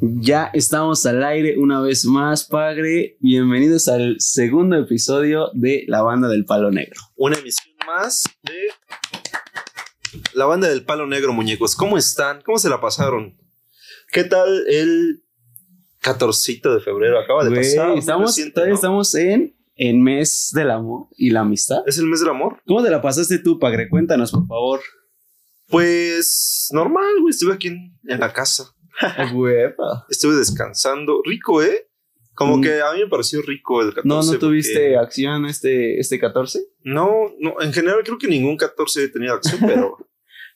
Ya estamos al aire una vez más, Padre. Bienvenidos al segundo episodio de La Banda del Palo Negro. Una emisión más de La Banda del Palo Negro, muñecos. ¿Cómo están? ¿Cómo se la pasaron? ¿Qué tal el 14 de febrero? Acaba de pasar. estamos, reciente, estamos en, en mes del amor y la amistad. ¿Es el mes del amor? ¿Cómo te la pasaste tú, Padre? Cuéntanos, por favor. Pues normal, güey. Estuve aquí en, en la casa. Estuve descansando. Rico, ¿eh? Como Mm. que a mí me pareció rico el 14. ¿No, no porque- tuviste acción este, este 14? No, no. En general creo que ningún 14 he tenido acción, pero...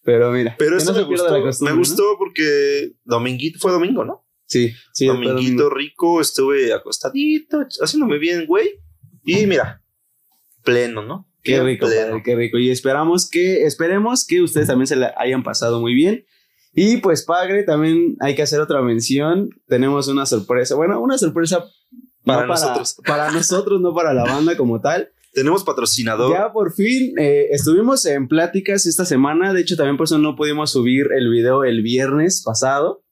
Pero mira, Pero esto no me gustó. costumbre, me ¿no? gustó porque dominguito fue domingo, ¿no? Sí, sí. dominguito domingo. rico, estuve acostadito, haciéndome bien, güey. Y mira, pleno, ¿no? Qué Bien rico, padre, qué rico. Y esperamos que, esperemos que ustedes también se la hayan pasado muy bien. Y pues, padre, también hay que hacer otra mención. Tenemos una sorpresa. Bueno, una sorpresa Para no nosotros. Para nosotros, no para la banda como tal. Tenemos patrocinador. Ya por fin eh, estuvimos en pláticas esta semana. De hecho, también por eso no pudimos subir el video el viernes pasado.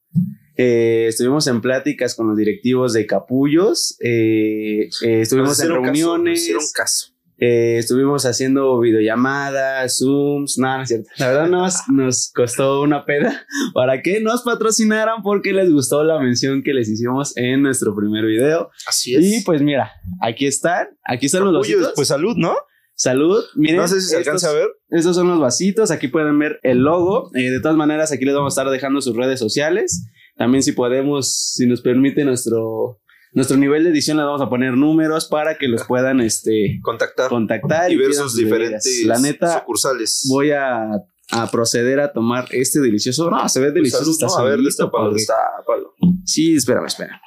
Eh, estuvimos en pláticas con los directivos de Capullos. eh, estuvimos en hicieron caso, reuniones. hicieron caso. Eh, estuvimos haciendo videollamadas, Zooms, nada, no es cierto. La verdad nos, nos costó una peda para que nos patrocinaran porque les gustó la mención que les hicimos en nuestro primer video. Así es. Y pues mira, aquí están, aquí están los vasitos. pues salud, ¿no? Salud, miren. no sé si se estos- alcanza a ver. Estos son los vasitos, aquí pueden ver el logo. Eh, de todas maneras, aquí les vamos a estar dejando sus redes sociales. También si podemos, si nos permite nuestro, nuestro nivel de edición, les vamos a poner números para que los puedan este, Contactar contactar y sus diferentes. La neta, sucursales. voy a, a proceder a tomar este delicioso. No, se ve Pues delicioso. salud, está ¿no? A ver, destápalo, destápalo. Sí, espérame, espérame.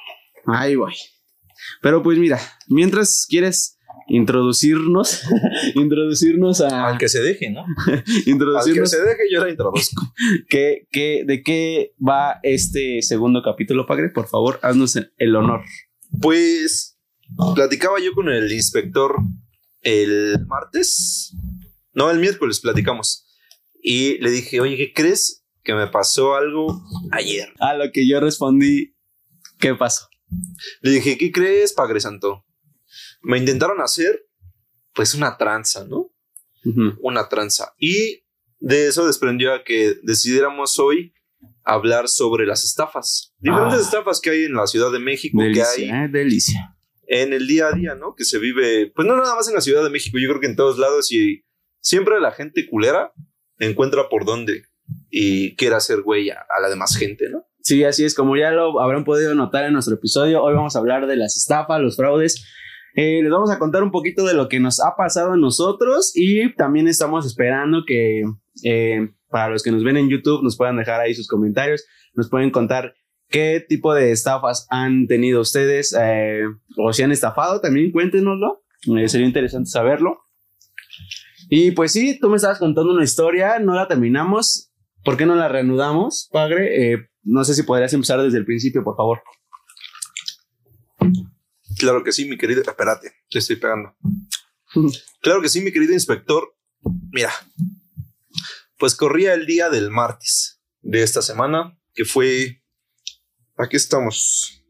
Ahí voy. Pero pues mira, mientras quieres introducirnos, introducirnos a. Al que se deje, ¿no? Al que introducirnos se deje, yo la introduzco. ¿Qué- qué- de qué va este segundo capítulo, Pagre? Por favor, haznos el honor. Pues platicaba yo con el inspector el martes. No, el miércoles platicamos. Y le dije, oye, ¿qué crees? Que me pasó algo ayer. A lo que yo respondí, ¿qué pasó? Le dije, ¿qué crees, Padre Santo? Me intentaron hacer, pues, una tranza, ¿no? Una tranza. Y de eso desprendió a que decidiéramos hoy hablar sobre las estafas. Diferentes Ah. estafas que hay en la Ciudad de México, que hay Delicia, eh, delicia. en el día a día, ¿no? Que se vive, pues no nada más en la Ciudad de México, yo creo que en todos lados y siempre la gente culera encuentra por dónde y quiere hacer güey a, a la demás gente, ¿no? Sí, así es, como ya lo habrán podido notar en nuestro episodio, hoy vamos a hablar de las estafas, los fraudes. Eh, les vamos a contar un poquito de lo que nos ha pasado a nosotros y también estamos esperando que eh, para los que nos ven en YouTube nos puedan dejar ahí sus comentarios, nos pueden contar qué tipo de estafas han tenido ustedes eh, o si han estafado, también cuéntenoslo, Eh, sería interesante saberlo. Y pues sí, tú me estabas contando una historia, no la terminamos, ¿por qué no la reanudamos, padre? Eh, no sé si podrías empezar desde el principio, por favor. Claro que sí, mi querido, espérate, te estoy pegando. Claro que sí, mi querido inspector. Mira, pues corría el día del martes de esta semana, que fue, aquí estamos,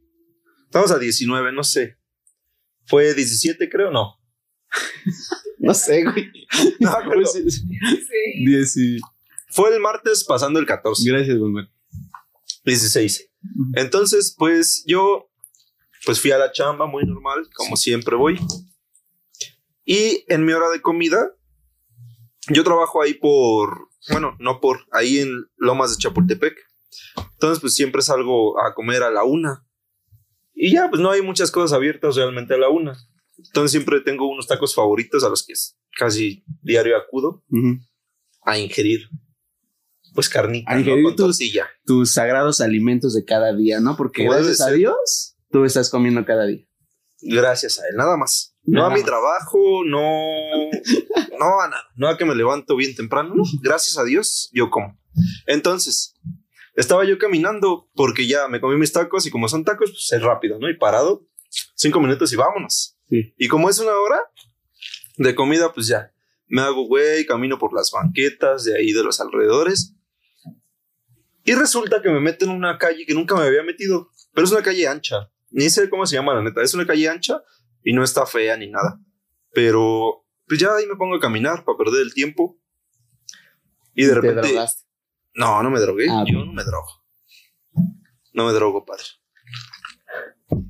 estamos a 19, no sé, fue 17 creo, no. No sé, güey. No me acuerdo. Pues, Sí. Fue el martes pasando el 14. Gracias, güey. güey. 16. Entonces, pues yo pues fui a la chamba muy normal, como siempre voy. Y en mi hora de comida, yo trabajo ahí por, bueno, no por, ahí en Lomas de Chapultepec. Entonces, pues siempre salgo a comer a la una. Y ya, pues no hay muchas cosas abiertas realmente a la una. Entonces siempre tengo unos tacos favoritos a los que casi diario acudo a ingerir. Pues carnita, A ¿no? ingerir Con tus-. Tus sagrados alimentos de cada día, ¿no? Porque gracias a. Dios, tú estás comiendo cada día. Gracias a él, nada más. No Nada a mi trabajo, no, no a nada. No a que me levanto bien temprano. no. Gracias a Dios, yo como. Entonces, estaba yo caminando porque ya me comí mis tacos y como son tacos, pues es rápido, ¿no? Y parado, cinco minutos y vámonos. Sí. Y como es una hora de comida, pues ya me hago güey, camino por las banquetas de ahí de los alrededores. Y resulta que me meto en una calle que nunca me había metido. Pero es una calle ancha. Ni sé cómo se llama, la neta. Es una calle ancha y no está fea ni nada. Pero pues ya ahí me pongo a caminar para perder el tiempo. Y de ¿Te repente. drogaste? No, no me drogué. Ah, Yo no me drogo. No me drogo, padre.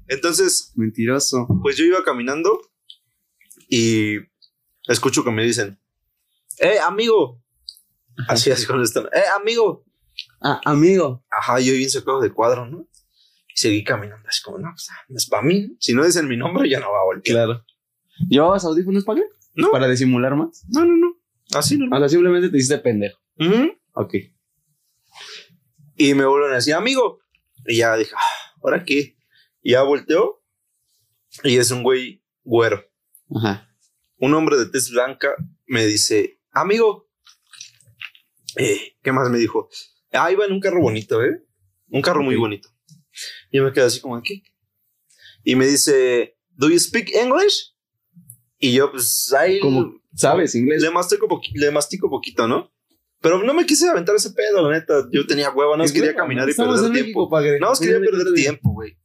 Entonces, Mentiroso. pues yo iba caminando y escucho que me dicen, ¡Eh, amigo! Así, así con esto. ¡Eh, amigo! Ah, amigo. Ajá, yo bien sacado de cuadro, ¿no? Y seguí caminando, así como, no, pues, no es para mí. ¿no? Si no dicen mi nombre, ya no va a voltear. Claro. ¿Llevabas audífonos para qué? No. Para disimular más. No, no, no. Así no. O sea, simplemente te hiciste pendejo. Ok. Y me vuelven a decir, amigo. Y ya dije, ah, ¿ahora qué? Y ya volteó. Y es un güey güero. Ajá. Un hombre de tez blanca me dice, amigo. Eh, ¿Qué más me dijo? Ah, iba en un carro bonito, ¿eh? Un carro muy bonito. Y yo me quedé así como, ¿qué? Y me dice, ¿Do you speak English? Y yo, pues, ahí ¿Cómo? ¿Sabes inglés? le mastico, le mastico poquito, ¿no? Pero no me quise aventar ese pedo, la neta. Yo tenía hueva, no quería caminar y perder tiempo. No, quería Tiene perder tiempo, güey.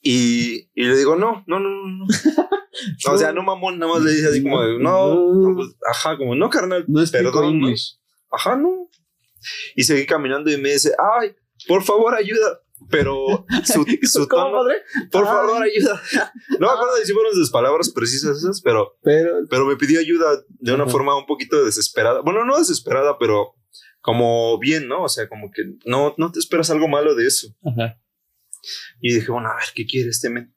Y, y le digo, no, no, no, no. no. o sea, no mamón, nada más le dije así como, de, no, no, pues, ajá, como, no, carnal, No perdón. English. Ajá, no. Y seguí caminando y me dice, ay, por favor, ayuda. Pero su, su ¿Cómo, tono, padre? por Ay. favor, ayuda. No me acuerdo de si fueron sus palabras precisas esas, pero, Pero. pero me pidió ayuda de una forma un poquito desesperada. Bueno, no desesperada, pero como bien, ¿no? O sea, como que no, no te esperas algo malo de eso. Y dije, bueno, a ver, ¿qué quiere este men?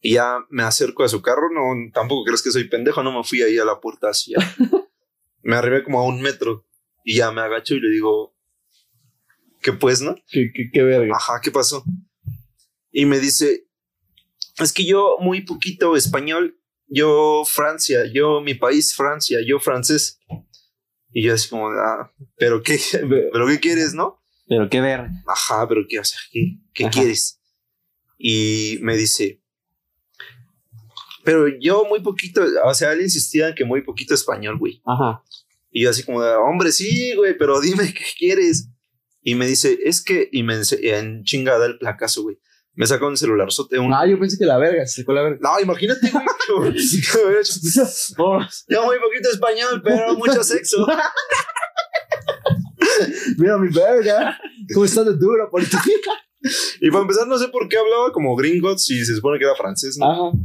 Y ya me acerco a su carro, no, tampoco crees que soy pendejo, no me fui ahí a la puerta así. me arribé como a un metro y ya me agacho y le digo, ¿qué pues, no? ¿Qué, qué, qué verga? Ajá, ¿qué pasó? Y me dice, es que yo muy poquito español, yo Francia, yo mi país Francia, yo francés. Y yo así como, ah, pero qué, pero qué quieres, ¿no? Pero qué verga. Ajá, pero qué, o sea, ¿qué, qué quieres? Y me dice, pero yo muy poquito, o sea, él insistía en que muy poquito español, güey. Ajá. Y yo así como, hombre, sí, güey, pero dime qué quieres. Y me dice, es que, y me en chingada el placazo, güey. Me sacó un celular, un... Ah, yo pensé que la verga, se sacó la verga. No, imagínate, güey. Yo muy poquito español, pero mucho sexo. mira mi verga. ¿Cómo está de duro por ti? Y para empezar, no sé por qué hablaba como gringo si se supone que era francés, ¿no? Ajá.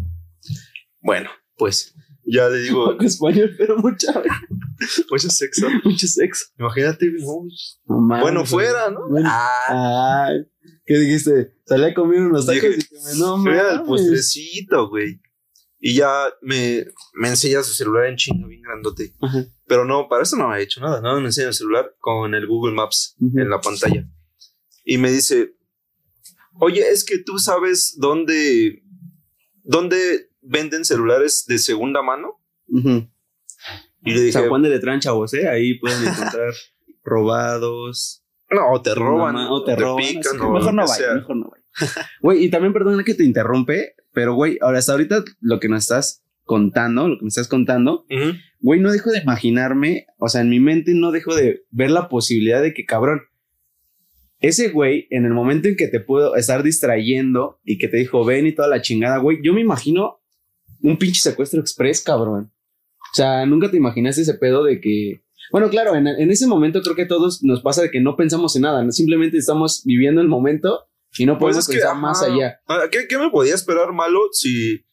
Bueno, pues ya le digo, Poco español, pero mucha mucho sexo. Mucho sexo. Imagínate, no, No mames, bueno, fuera, ¿no? Bueno. Ah, Ay, ¿qué dijiste? Salí a comer unos tacos Dije, y que me no Mira el postrecito, güey. Y ya me, me enseña su celular en chinga, bien grandote. Ajá. Pero no, para eso no me ha hecho nada. Nada, me enseña el celular con el Google Maps en la pantalla. Y me dice, oye, es que tú sabes dónde, dónde venden celulares de segunda mano. Ujú. Y le dije, San Juan de Letrán, chavos, ¿eh? Ahí pueden encontrar robados. no, o te roban, o te roban. pican, o mejor no vaya, sea. mejor no vaya. Güey, y también perdona que te interrumpe, pero güey, ahora hasta ahorita lo que nos estás contando, lo que me estás contando, güey, no dejo de imaginarme, o sea, en mi mente no dejo de ver la posibilidad de que, cabrón, ese güey, en el momento en que te puedo estar distrayendo y que te dijo, ven y toda la chingada, güey, yo me imagino un pinche secuestro express, cabrón. O sea, nunca te imaginaste ese pedo de que, bueno, claro, en, en ese momento creo que a todos nos pasa de que no pensamos en nada, ¿no? simplemente estamos viviendo el momento y no Pues podemos es que, pensar más allá. Ah, ¿Qué, qué me podía esperar malo si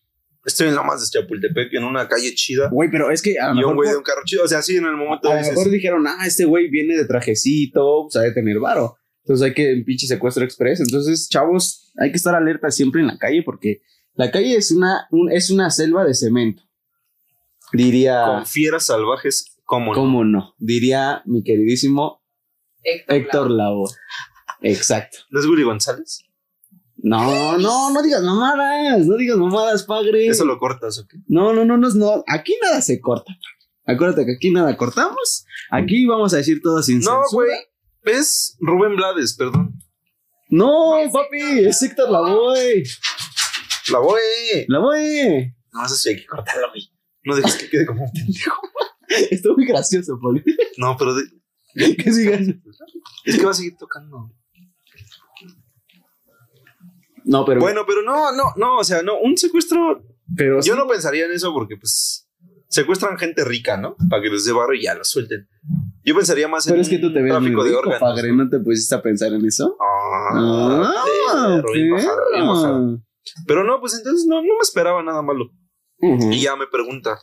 estoy en la más de Chapultepec, en una calle chida? Güey, pero es que a Y un güey de un carro chido. O sea, sí, en el momento a lo mejor dijeron, ah, este güey viene de trajecito, pues ha de tener varo. Entonces hay que un pinche secuestro express. Entonces, chavos, hay que estar alerta siempre en la calle porque la calle es una, un- es una selva de cemento. Diría, con fieras salvajes, ¿cómo no? ¿cómo no? Diría mi queridísimo Héctor, Héctor Lavoe. Exacto. ¿No es Willy González? No, no, no digas mamadas, no digas mamadas, padre. Eso lo cortas, ¿ok? No, no, no, no, no, aquí nada se corta. Acuérdate que aquí nada cortamos. Aquí vamos a decir todo sin No, censura. güey. Es Rubén Blades, perdón. No, papi, es Héctor Lavoe. La voy. Lavoe. No, eso sí hay que cortarlo, güey. No dejes que quede como un pendejo. Está muy gracioso, Poli. No, pero de- que sigan. es que va a seguir tocando. No, pero. Bueno, pero no, no, no, o sea, no, un secuestro. pero Yo sí. no pensaría en eso porque, pues, secuestran gente rica, ¿no? Para que les dé barro y ya lo suelten. Yo pensaría más Pero en es que tú te ves muy tráfico de rico, órganos. padre. ¿No te pusiste a pensar en eso? Ah, bien bajado. Pero no, pues entonces no, no me esperaba nada malo. Ujú. Y ya me pregunta.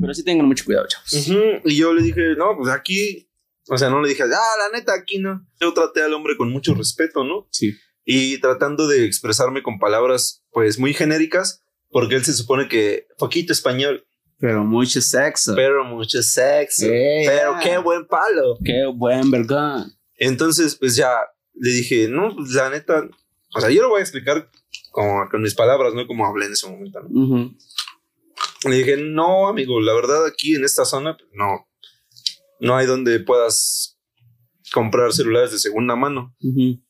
Pero sí tengan mucho cuidado, chavos. Ujú, Y yo le dije, no, pues aquí. O sea, no le dije, ah, la neta, aquí no. Yo traté al hombre con mucho respeto, ¿no? Sí. Y tratando de expresarme con palabras, pues muy genéricas, porque él se supone que poquito español, Pero mucho sexo. pero mucho sexo. Eh, pero qué buen palo. Qué buen vergón. Entonces, pues ya le dije, no, pues la neta, o sea, yo lo voy a explicar como con mis palabras, no como hablé en ese momento. ¿no? Ujú. Le dije, no, amigo, la verdad aquí en esta zona, pues, no, no hay donde puedas comprar celulares de segunda mano. Ujú.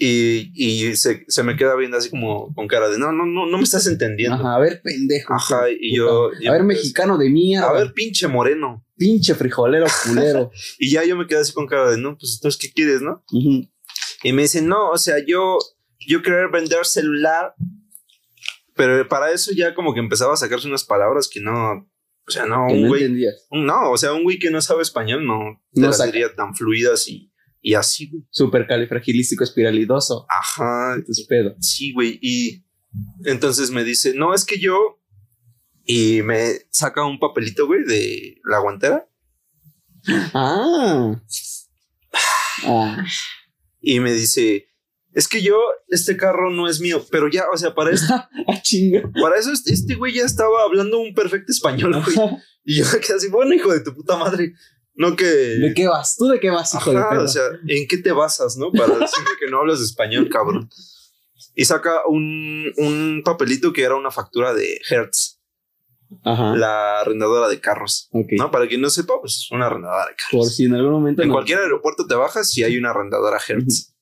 Y, y se, se me queda viendo así como con cara de, no, no, no, no me estás entendiendo. Ajá, a ver, pendejo. Ajá, y yo- A ver, me- mexicano de mierda. A ver, pinche moreno. pinche frijolero culero. Y ya yo me quedé así con cara de, no, pues entonces, ¿qué quieres, no? Ujú. Y me dicen, no, o sea, yo, yo querer vender celular. Pero para eso ya como que empezaba a sacarse unas palabras que no, o sea, no, Que un güey, no, o sea, un güey que no sabe español no, te No las diría tan fluidas y, y así, güey. Supercalifragilístico espiralidoso. Ajá, Entonces, pedo. sí, güey. Y entonces me dice, no, es que yo, y me saca un papelito, güey, de la guantera Ah. Ah. y me dice, es que yo, este carro no es mío, pero ya, o sea, para esto, Ah, chinga. para eso este, este güey ya estaba hablando un perfecto español, güey. Y yo quedé así, bueno, hijo de tu puta madre. No que. ¿De qué vas? ¿Tú de qué vas, hijo de Ajá, perra? o sea, ¿en qué te basas, no? Para decirme que no hablas español, cabrón. Y saca un, un papelito que era una factura de Hertz, Ajá. la arrendadora de carros. Ok. ¿No? Para quien no sepa, pues es una arrendadora de carros. Por si en algún momento. En no- cualquier aeropuerto te bajas y hay una arrendadora Hertz.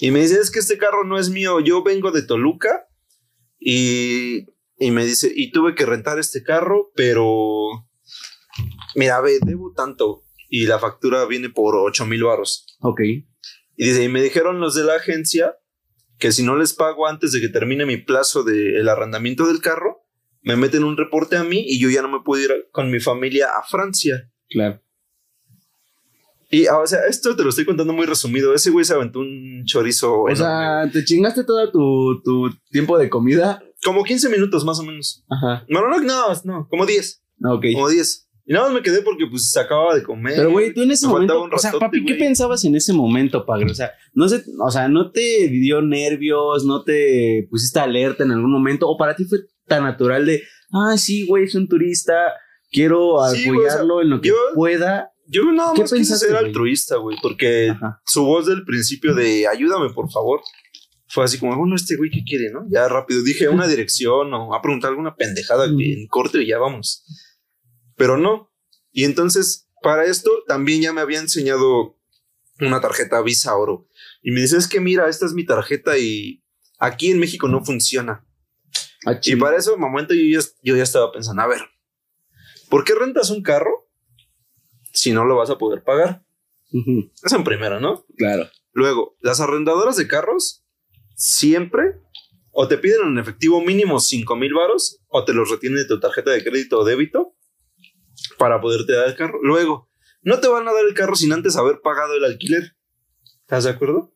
Y me dice, es que este carro no es mío, yo vengo de Toluca y, y me dice, y tuve que rentar este carro, pero mira, ve, debo tanto y la factura viene por 8 mil varos. Ok. Y dice, y me dijeron los de la agencia que si no les pago antes de que termine mi plazo del arrendamiento del carro, me meten un reporte a mí y yo ya no me puedo ir con mi familia a Francia. Claro. Y, ah, o sea, esto te lo estoy contando muy resumido. Ese güey se aventó un chorizo O enorme. sea, te chingaste todo tu, tu tiempo de comida. como 15 minutos más o menos. Ajá. No, no, no, no, no, como 10. Ok. Como 10. Y nada más me quedé porque pues se acababa de comer. Pero, güey, tú en ese Me momento, o sea, papi, ¿qué pensabas en ese momento, padre? O sea, no sé, o sea, ¿no te dio nervios? ¿No te pusiste alerta en algún momento? ¿O para ti fue tan natural de, ah, sí, güey, es un turista, quiero Sí, güey, o sea, apoyarlo en lo que yo- pueda? Yo nada ¿Qué más quise ser güey? altruista, güey, porque Ajá. su voz del principio de ayúdame, por favor, fue así como, bueno, este güey, ¿qué quiere, no? Ya rápido dije una dirección o a preguntar alguna pendejada en corte y ya vamos. Pero no. Y entonces, para esto, también ya me había enseñado una tarjeta Visa Oro. Y me dice, es que mira, esta es mi tarjeta y aquí en México no funciona. Ah, Y para ese momento yo ya, yo ya estaba pensando, a ver, ¿por qué rentas un carro si no lo vas a poder pagar? Ujú, Eso en primero, ¿no? Claro. Luego, las arrendadoras de carros siempre o te piden en efectivo mínimo 5 mil varos o te los retienen de tu tarjeta de crédito o débito para poderte dar el carro. Luego, no te van a dar el carro sin antes haber pagado el alquiler. ¿Estás de acuerdo?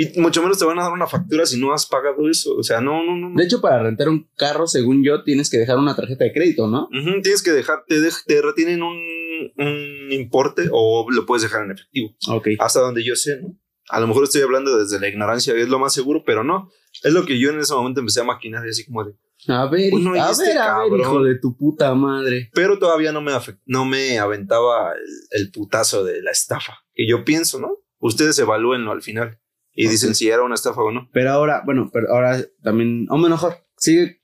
Y mucho menos te van a dar una factura si no has pagado eso. O sea, no, no, no. De hecho, para rentar un carro, según yo, tienes que dejar una tarjeta de crédito, ¿no? Tienes que dejar, te, dej- te retienen un, un importe o lo puedes dejar en efectivo. Ok. Hasta donde yo sé, ¿no? A lo mejor estoy hablando desde la ignorancia, es lo más seguro, pero no. Es lo que yo en ese momento empecé a maquinar y así como de. A ver, Bueno, y a este ver, a ver, cabrón. hijo de tu puta madre. Pero todavía no me, no me aventaba el, el putazo de la estafa. Que yo pienso, ¿no? Ustedes evalúenlo al final y dicen si era una estafa o no. Pero ahora, bueno, pero ahora también, o mejor, sigue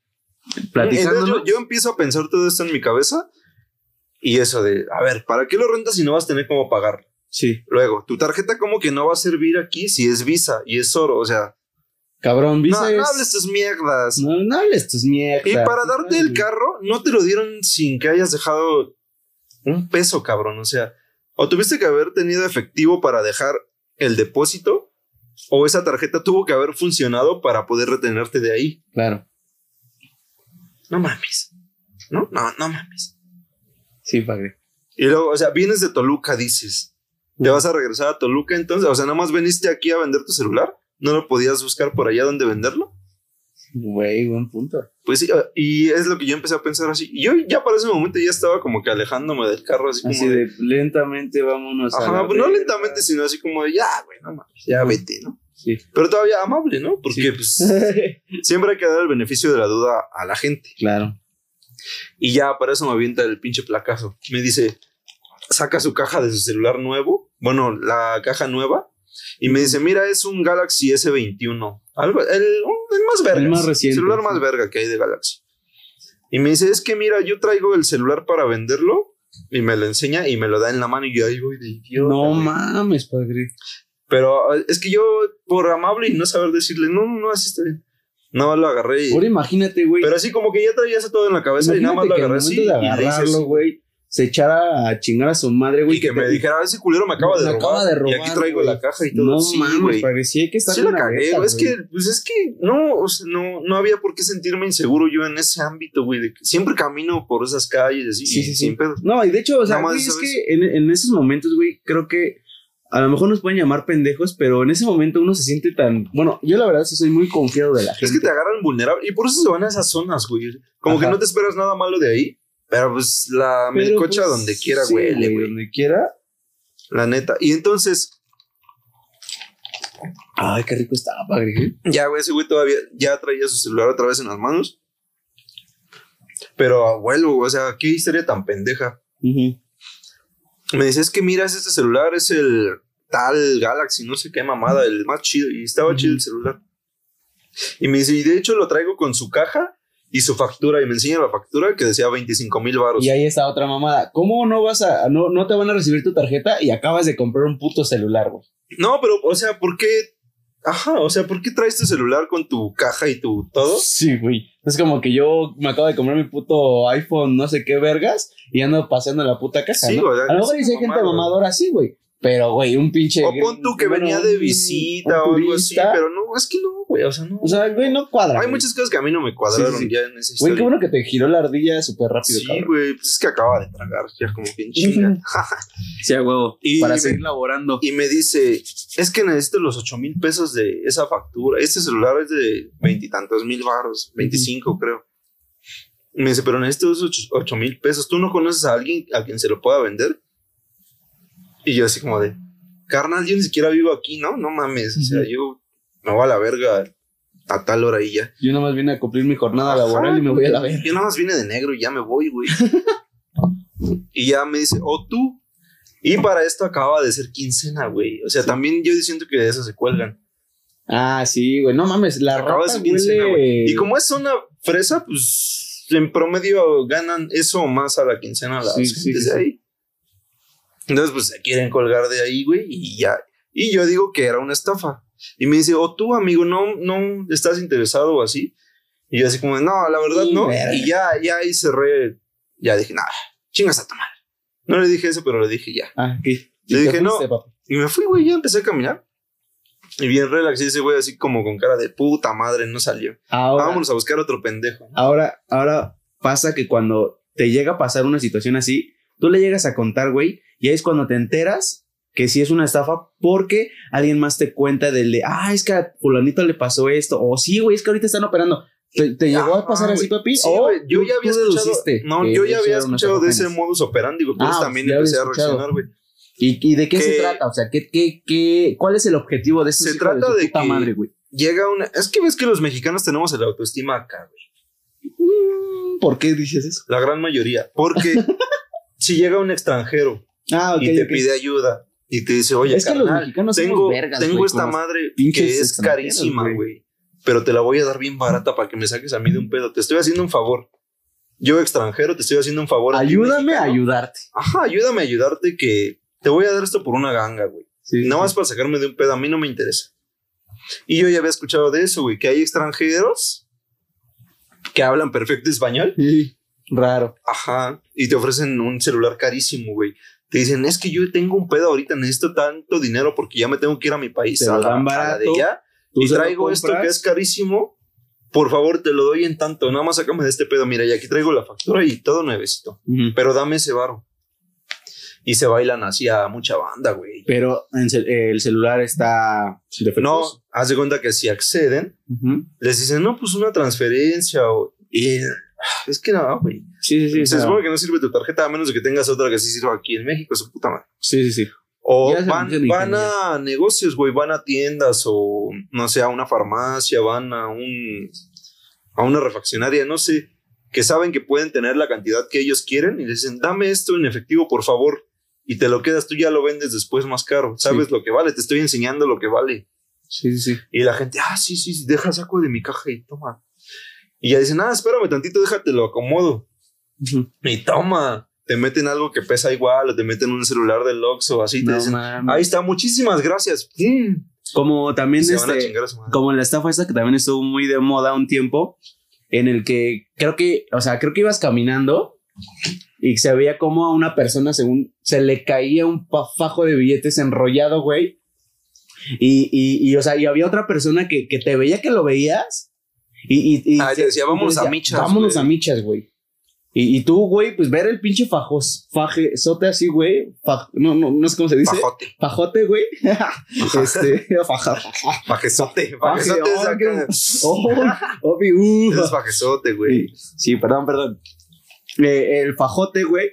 platicando. Yo, yo empiezo a pensar todo esto en mi cabeza y eso de, a ver, ¿para qué lo rentas si no vas a tener cómo pagar? Sí, Luego, tu tarjeta como que no va a servir aquí si es Visa y es oro, o sea, cabrón, no, Visa no es- hables tus mierdas. No, no hables tus mierdas. Y para darte el carro, no te lo dieron sin que hayas dejado un peso, cabrón. O sea, o tuviste que haber tenido efectivo para dejar el depósito, o esa tarjeta tuvo que haber funcionado para poder retenerte de ahí. Claro. No mames. No, no, no mames. Sí, padre. Y luego, o sea, vienes de Toluca, dices, te vas a regresar a Toluca entonces, o sea, nada más veniste aquí a vender tu celular, no lo podías buscar por allá donde venderlo. Güey, buen punto. Pues sí, y es lo que yo empecé a pensar así. Y yo ya para ese momento ya estaba como que alejándome del carro, así como. Así de lentamente vámonos. Ajá, pues no lentamente, sino así como de ya, güey, no mames, ya vete, ¿no? Sí. Pero todavía amable, ¿no? Porque Sí. pues siempre hay que dar el beneficio de la duda a la gente. claro. Y ya para eso me avienta el pinche placazo. Me dice, saca su caja de su celular nuevo, bueno, la caja nueva, y me dice, mira, es un Galaxy S21. Algo, el, el más verga. El más reciente, celular más verga que hay de Galaxy. Y me dice, es que mira, yo traigo el celular para venderlo. Y me lo enseña y me lo da en la mano y yo ahí voy de idiota. No güey. mames, padre. Pero eh, es que yo, por amable y no saber decirle, no, no, así está bien. Nada más lo agarré y... Ahora imagínate, güey. Pero así como que ya traía eso todo en la cabeza y nada más lo Imagínate agarré así. y le así. güey, se echara a chingar a su madre, güey. Y que me te- dijera, ese culero me acaba de Me robar. acaba de y robar, aquí traigo güey. la caja y todo. No sí, mames, güey. parecía que estar Sí la cagué. beta, es güey. que, pues es que no, o sea, no, no había por qué sentirme inseguro yo en ese ámbito, güey. de que siempre camino por esas calles así, Sí, y sí, sí. sin pedos. No, y de hecho, o sea, güey, es que en, en esos momentos, güey, creo que a lo mejor nos pueden llamar pendejos, pero en ese momento uno se siente tan. Bueno, yo la verdad sí soy muy confiado de la gente. Es que te agarran vulnerable y por eso se van a esas zonas, güey. Como que no te esperas nada malo de ahí. Pero pues la Pero, melcocha pues, donde quiera sí, huele, güey. Donde quiera. La neta. Y entonces, Ay, qué rico estaba, padre. ya, güey, ese güey todavía ya traía su celular otra vez en las manos. Pero abuelo, o sea, qué historia tan pendeja. Ujú. Me dice, es que miras, este celular es el tal Galaxy, no sé qué mamada, el más chido. Y estaba chido el celular. Y me dice, y de hecho lo traigo con su caja y su factura. Y me enseña la factura que decía 25 mil baros. Y ahí está otra mamada. ¿Cómo no vas a. No, no te van a recibir tu tarjeta y acabas de comprar un puto celular, güey? No, pero, o sea, ¿por qué? Ajá, o sea, ¿por qué traes tu celular con tu caja y tu todo? Sí, güey. Es como que yo me acabo de comprar mi puto iPhone, no sé qué vergas, y ando paseando la puta caja. Sí, ¿no? güey, A lo mejor dice gente mamadora así, güey. Pero, güey, un pinche. O pon tú que venía de visita o algo así, pero no, es que no, güey, o sea, no. O sea, güey, no cuadra. Hay güey. muchas cosas que a mí no me cuadraron ya en esa Güey, historia. qué bueno que te giró la ardilla súper rápido, Sí, güey, pues es que acaba de tragar, ya como bien chinga. Sí, a huevo. Y para seguir laborando. y me dice, es que necesito los ocho mil pesos de esa factura. Este celular es de veintitantos mil baros, 25 creo. Me dice, pero necesito esos ocho mil pesos. ¿Tú no conoces a alguien a quien se lo pueda vender? Y yo así como de, carnal, yo ni siquiera vivo aquí, ¿no? No mames, o sea, yo me voy a la verga a tal hora y ya. Yo nomás vine a cumplir mi jornada Ajá, laboral y me voy a la verga. Yo nada más vine de negro y ya me voy, güey. y ya me dice, o tú. Y para esto acaba de ser quincena, güey. O sea, también yo siento que de eso se cuelgan. Ah, sí, güey. No mames, la Acaba de ser quincena, güey. Y como es zona fresa, pues en promedio ganan eso o más a la quincena gentes sí, sí, de ahí. Entonces, pues se quieren colgar de ahí, güey, y ya. Y yo digo que era una estafa. Y me dice, o tú, amigo, no, no estás interesado o así. Y yo así como, no, la verdad Sí, no. Y ya, ya ahí cerré. Ya dije, nada, chingas a tomar. No le dije eso, pero le dije ya. Ah. Le ¿Y te dije, no. papi? Y me fui, güey, ya empecé a caminar. Y bien relax, y ese güey así como con cara de puta madre, no salió. Ahora, Vámonos a buscar otro pendejo. ahora, ahora pasa que cuando te llega a pasar una situación así, tú le llegas a contar, güey, y ahí es cuando te enteras que sí es una estafa porque alguien más te cuenta del de, ah, es que a fulanito le pasó esto, o sí, güey, es que ahorita están operando. ¿Te, te llegó a pasar así, güey. papi? Sí, yo ya había escuchado. No, yo ya había escuchado de ese modus operandi, güey. Por Ah, pues, también empecé a reaccionar, güey. ¿Y, y de qué se trata? O sea, ¿qué, qué, qué, ¿cuál es el objetivo de estos Se trata de puta que- madre, güey? Llega una. Es que ves que los mexicanos tenemos el autoestima acá, güey. Mm, ¿Por qué dices eso? La gran mayoría. Porque si llega un extranjero Ah, ok. y te pide ayuda y te dice, oye, es que los tengo, vergas, esta madre que es carísima, güey. Pero te la voy a dar bien barata para que me saques a mí de un pedo. Te estoy haciendo un favor. Yo, extranjero, te estoy haciendo un favor. a ti, Ayúdame a ayudarte. Ajá, ayúdame a ayudarte que te voy a dar esto por una ganga, güey. Sí, Nada sí. más para sacarme de un pedo, a mí no me interesa. Y yo ya había escuchado de eso, güey, que hay extranjeros que hablan perfecto español. Sí, raro. Ajá. Y te ofrecen un celular carísimo, güey. te dicen, es que yo tengo un pedo ahorita, necesito tanto dinero porque ya me tengo que ir a mi país. Te a la- dan a la barato, de Tú y traigo esto que es carísimo. Por favor, te lo doy en tanto. Nada más sácame de este pedo. Mira, y aquí traigo la factura y todo nuevecito. Ujú. Pero dame ese varo. Y se bailan así a mucha banda, güey. Pero en cel- el celular está No, defectuoso. haz de cuenta que si acceden, Ujú. les dicen, no, pues una transferencia. O, y es que no, güey. Sí, sí, sí. o Se supone que no sirve tu tarjeta a menos de que tengas otra que sí sirva aquí en México, su puta madre. Sí, sí, sí. O Ya van, a negocios, güey, van a tiendas o no sé, a una farmacia, van a un a una refaccionaria, no sé, que saben que pueden tener la cantidad que ellos quieren y dicen, dame esto en efectivo, por favor, y te lo quedas, tú ya lo vendes después más caro, sabes Sí. lo que vale, te estoy enseñando lo que vale. Sí, sí, sí. Y la gente, ah, sí, sí, sí, deja saco de mi caja y toma. Y ya dicen, ah, espérame tantito, déjate lo acomodo. Y toma, te meten algo que pesa igual o te meten un celular del Oxxo o así, te dicen, ahí está, muchísimas gracias. Mm. Como también este, como en la estafa esta que también estuvo muy de moda un tiempo, en el que creo que, o sea, creo que ibas caminando y se veía como a una persona, según se le caía un fajo de billetes enrollado, güey. Y, y, y, o sea, y había otra persona que, que te veía que lo veías y, y, y Ah, decía, "Vámonos a michas, Vámonos güey". a michas, güey. Y, y tú, güey, pues ver el pinche fajos, fajezote así, güey. faj- no, no, no sé cómo se dice. Pajote. Fajote, güey. este, faja, Pajezote. Faje, Pajezote es oh. Oh, Obi, uh. Es pajezote, güey. Sí, perdón, perdón. Eh, el fajote, güey.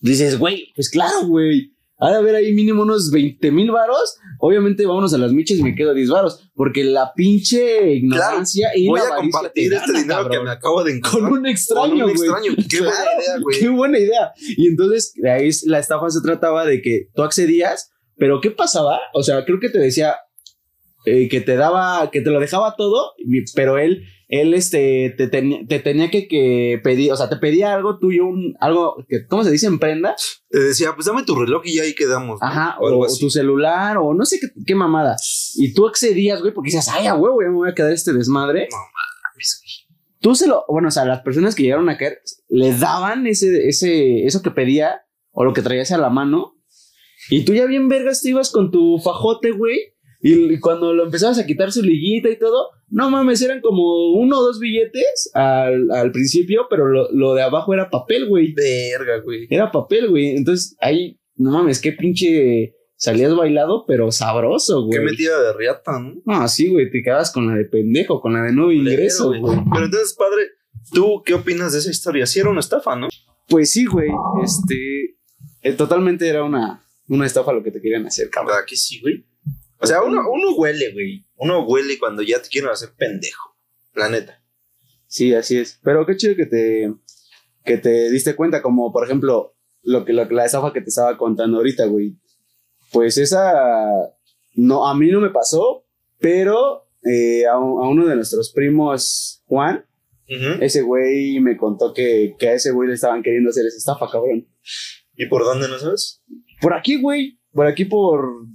Dices, güey, pues claro, güey. Ha de haber ahí mínimo unos 20 mil varos. Obviamente, vámonos a las michas y me quedo 10 varos. Porque la pinche ignorancia y Voy la a compartir te este gana, dinero que me acabo de encontrar. Con un extraño, güey. extraño. Qué buena idea, güey. Qué buena idea. Y entonces, ahí la estafa se trataba de que tú accedías, pero ¿qué pasaba? O sea, creo que te decía eh, que te daba, que te lo dejaba todo, pero él, él, este, te, tenía- te tenía que, que pedir, o sea, te pedía algo tuyo, un, algo que, ¿cómo se dice? En prenda. Te decía, pues dame tu reloj y ya ahí quedamos. ¿no? Ajá, O tu celular, o no sé qué, qué mamada. Y tú accedías, güey, porque dices, ay, a huevo, ya me voy a quedar este desmadre. No mames, güey. tú se lo, bueno, o sea, las personas que llegaron a caer le daban ese, ese, eso que pedía o lo que traías a la mano. Y tú ya bien vergas te ibas con tu fajote, güey. Y, y cuando lo empezabas a quitar su liguita y todo, no mames, eran como uno o dos billetes al, al principio, pero lo, lo de abajo era papel, güey. Verga, güey. Era papel, güey. Entonces ahí, no mames, qué pinche salías bailado, pero sabroso, Qué güey. metida de riata, ¿no? No, sí, güey, te quedabas con la de pendejo, con la de nuevo ingreso, güey. Pero entonces, padre, ¿tú qué opinas de esa historia? Sí era una estafa, ¿no? Pues sí, güey. Este. eh, totalmente era una, una estafa lo que te querían hacer, cabrón. ¿Verdad que sí, güey? O sea, uno, uno huele, güey. Uno huele cuando ya te quieren hacer pendejo. La neta. Sí, así es. Pero qué chido que te. Que te diste cuenta, como por ejemplo, lo que, lo que- la estafa que te estaba contando ahorita, güey. Pues esa. No, a mí no me pasó, pero eh, a, un- a uno de nuestros primos, Juan, ese güey me contó que, que a ese güey le estaban queriendo hacer esa estafa, cabrón. ¿Y por dónde no sabes? Por aquí, güey. Por aquí, por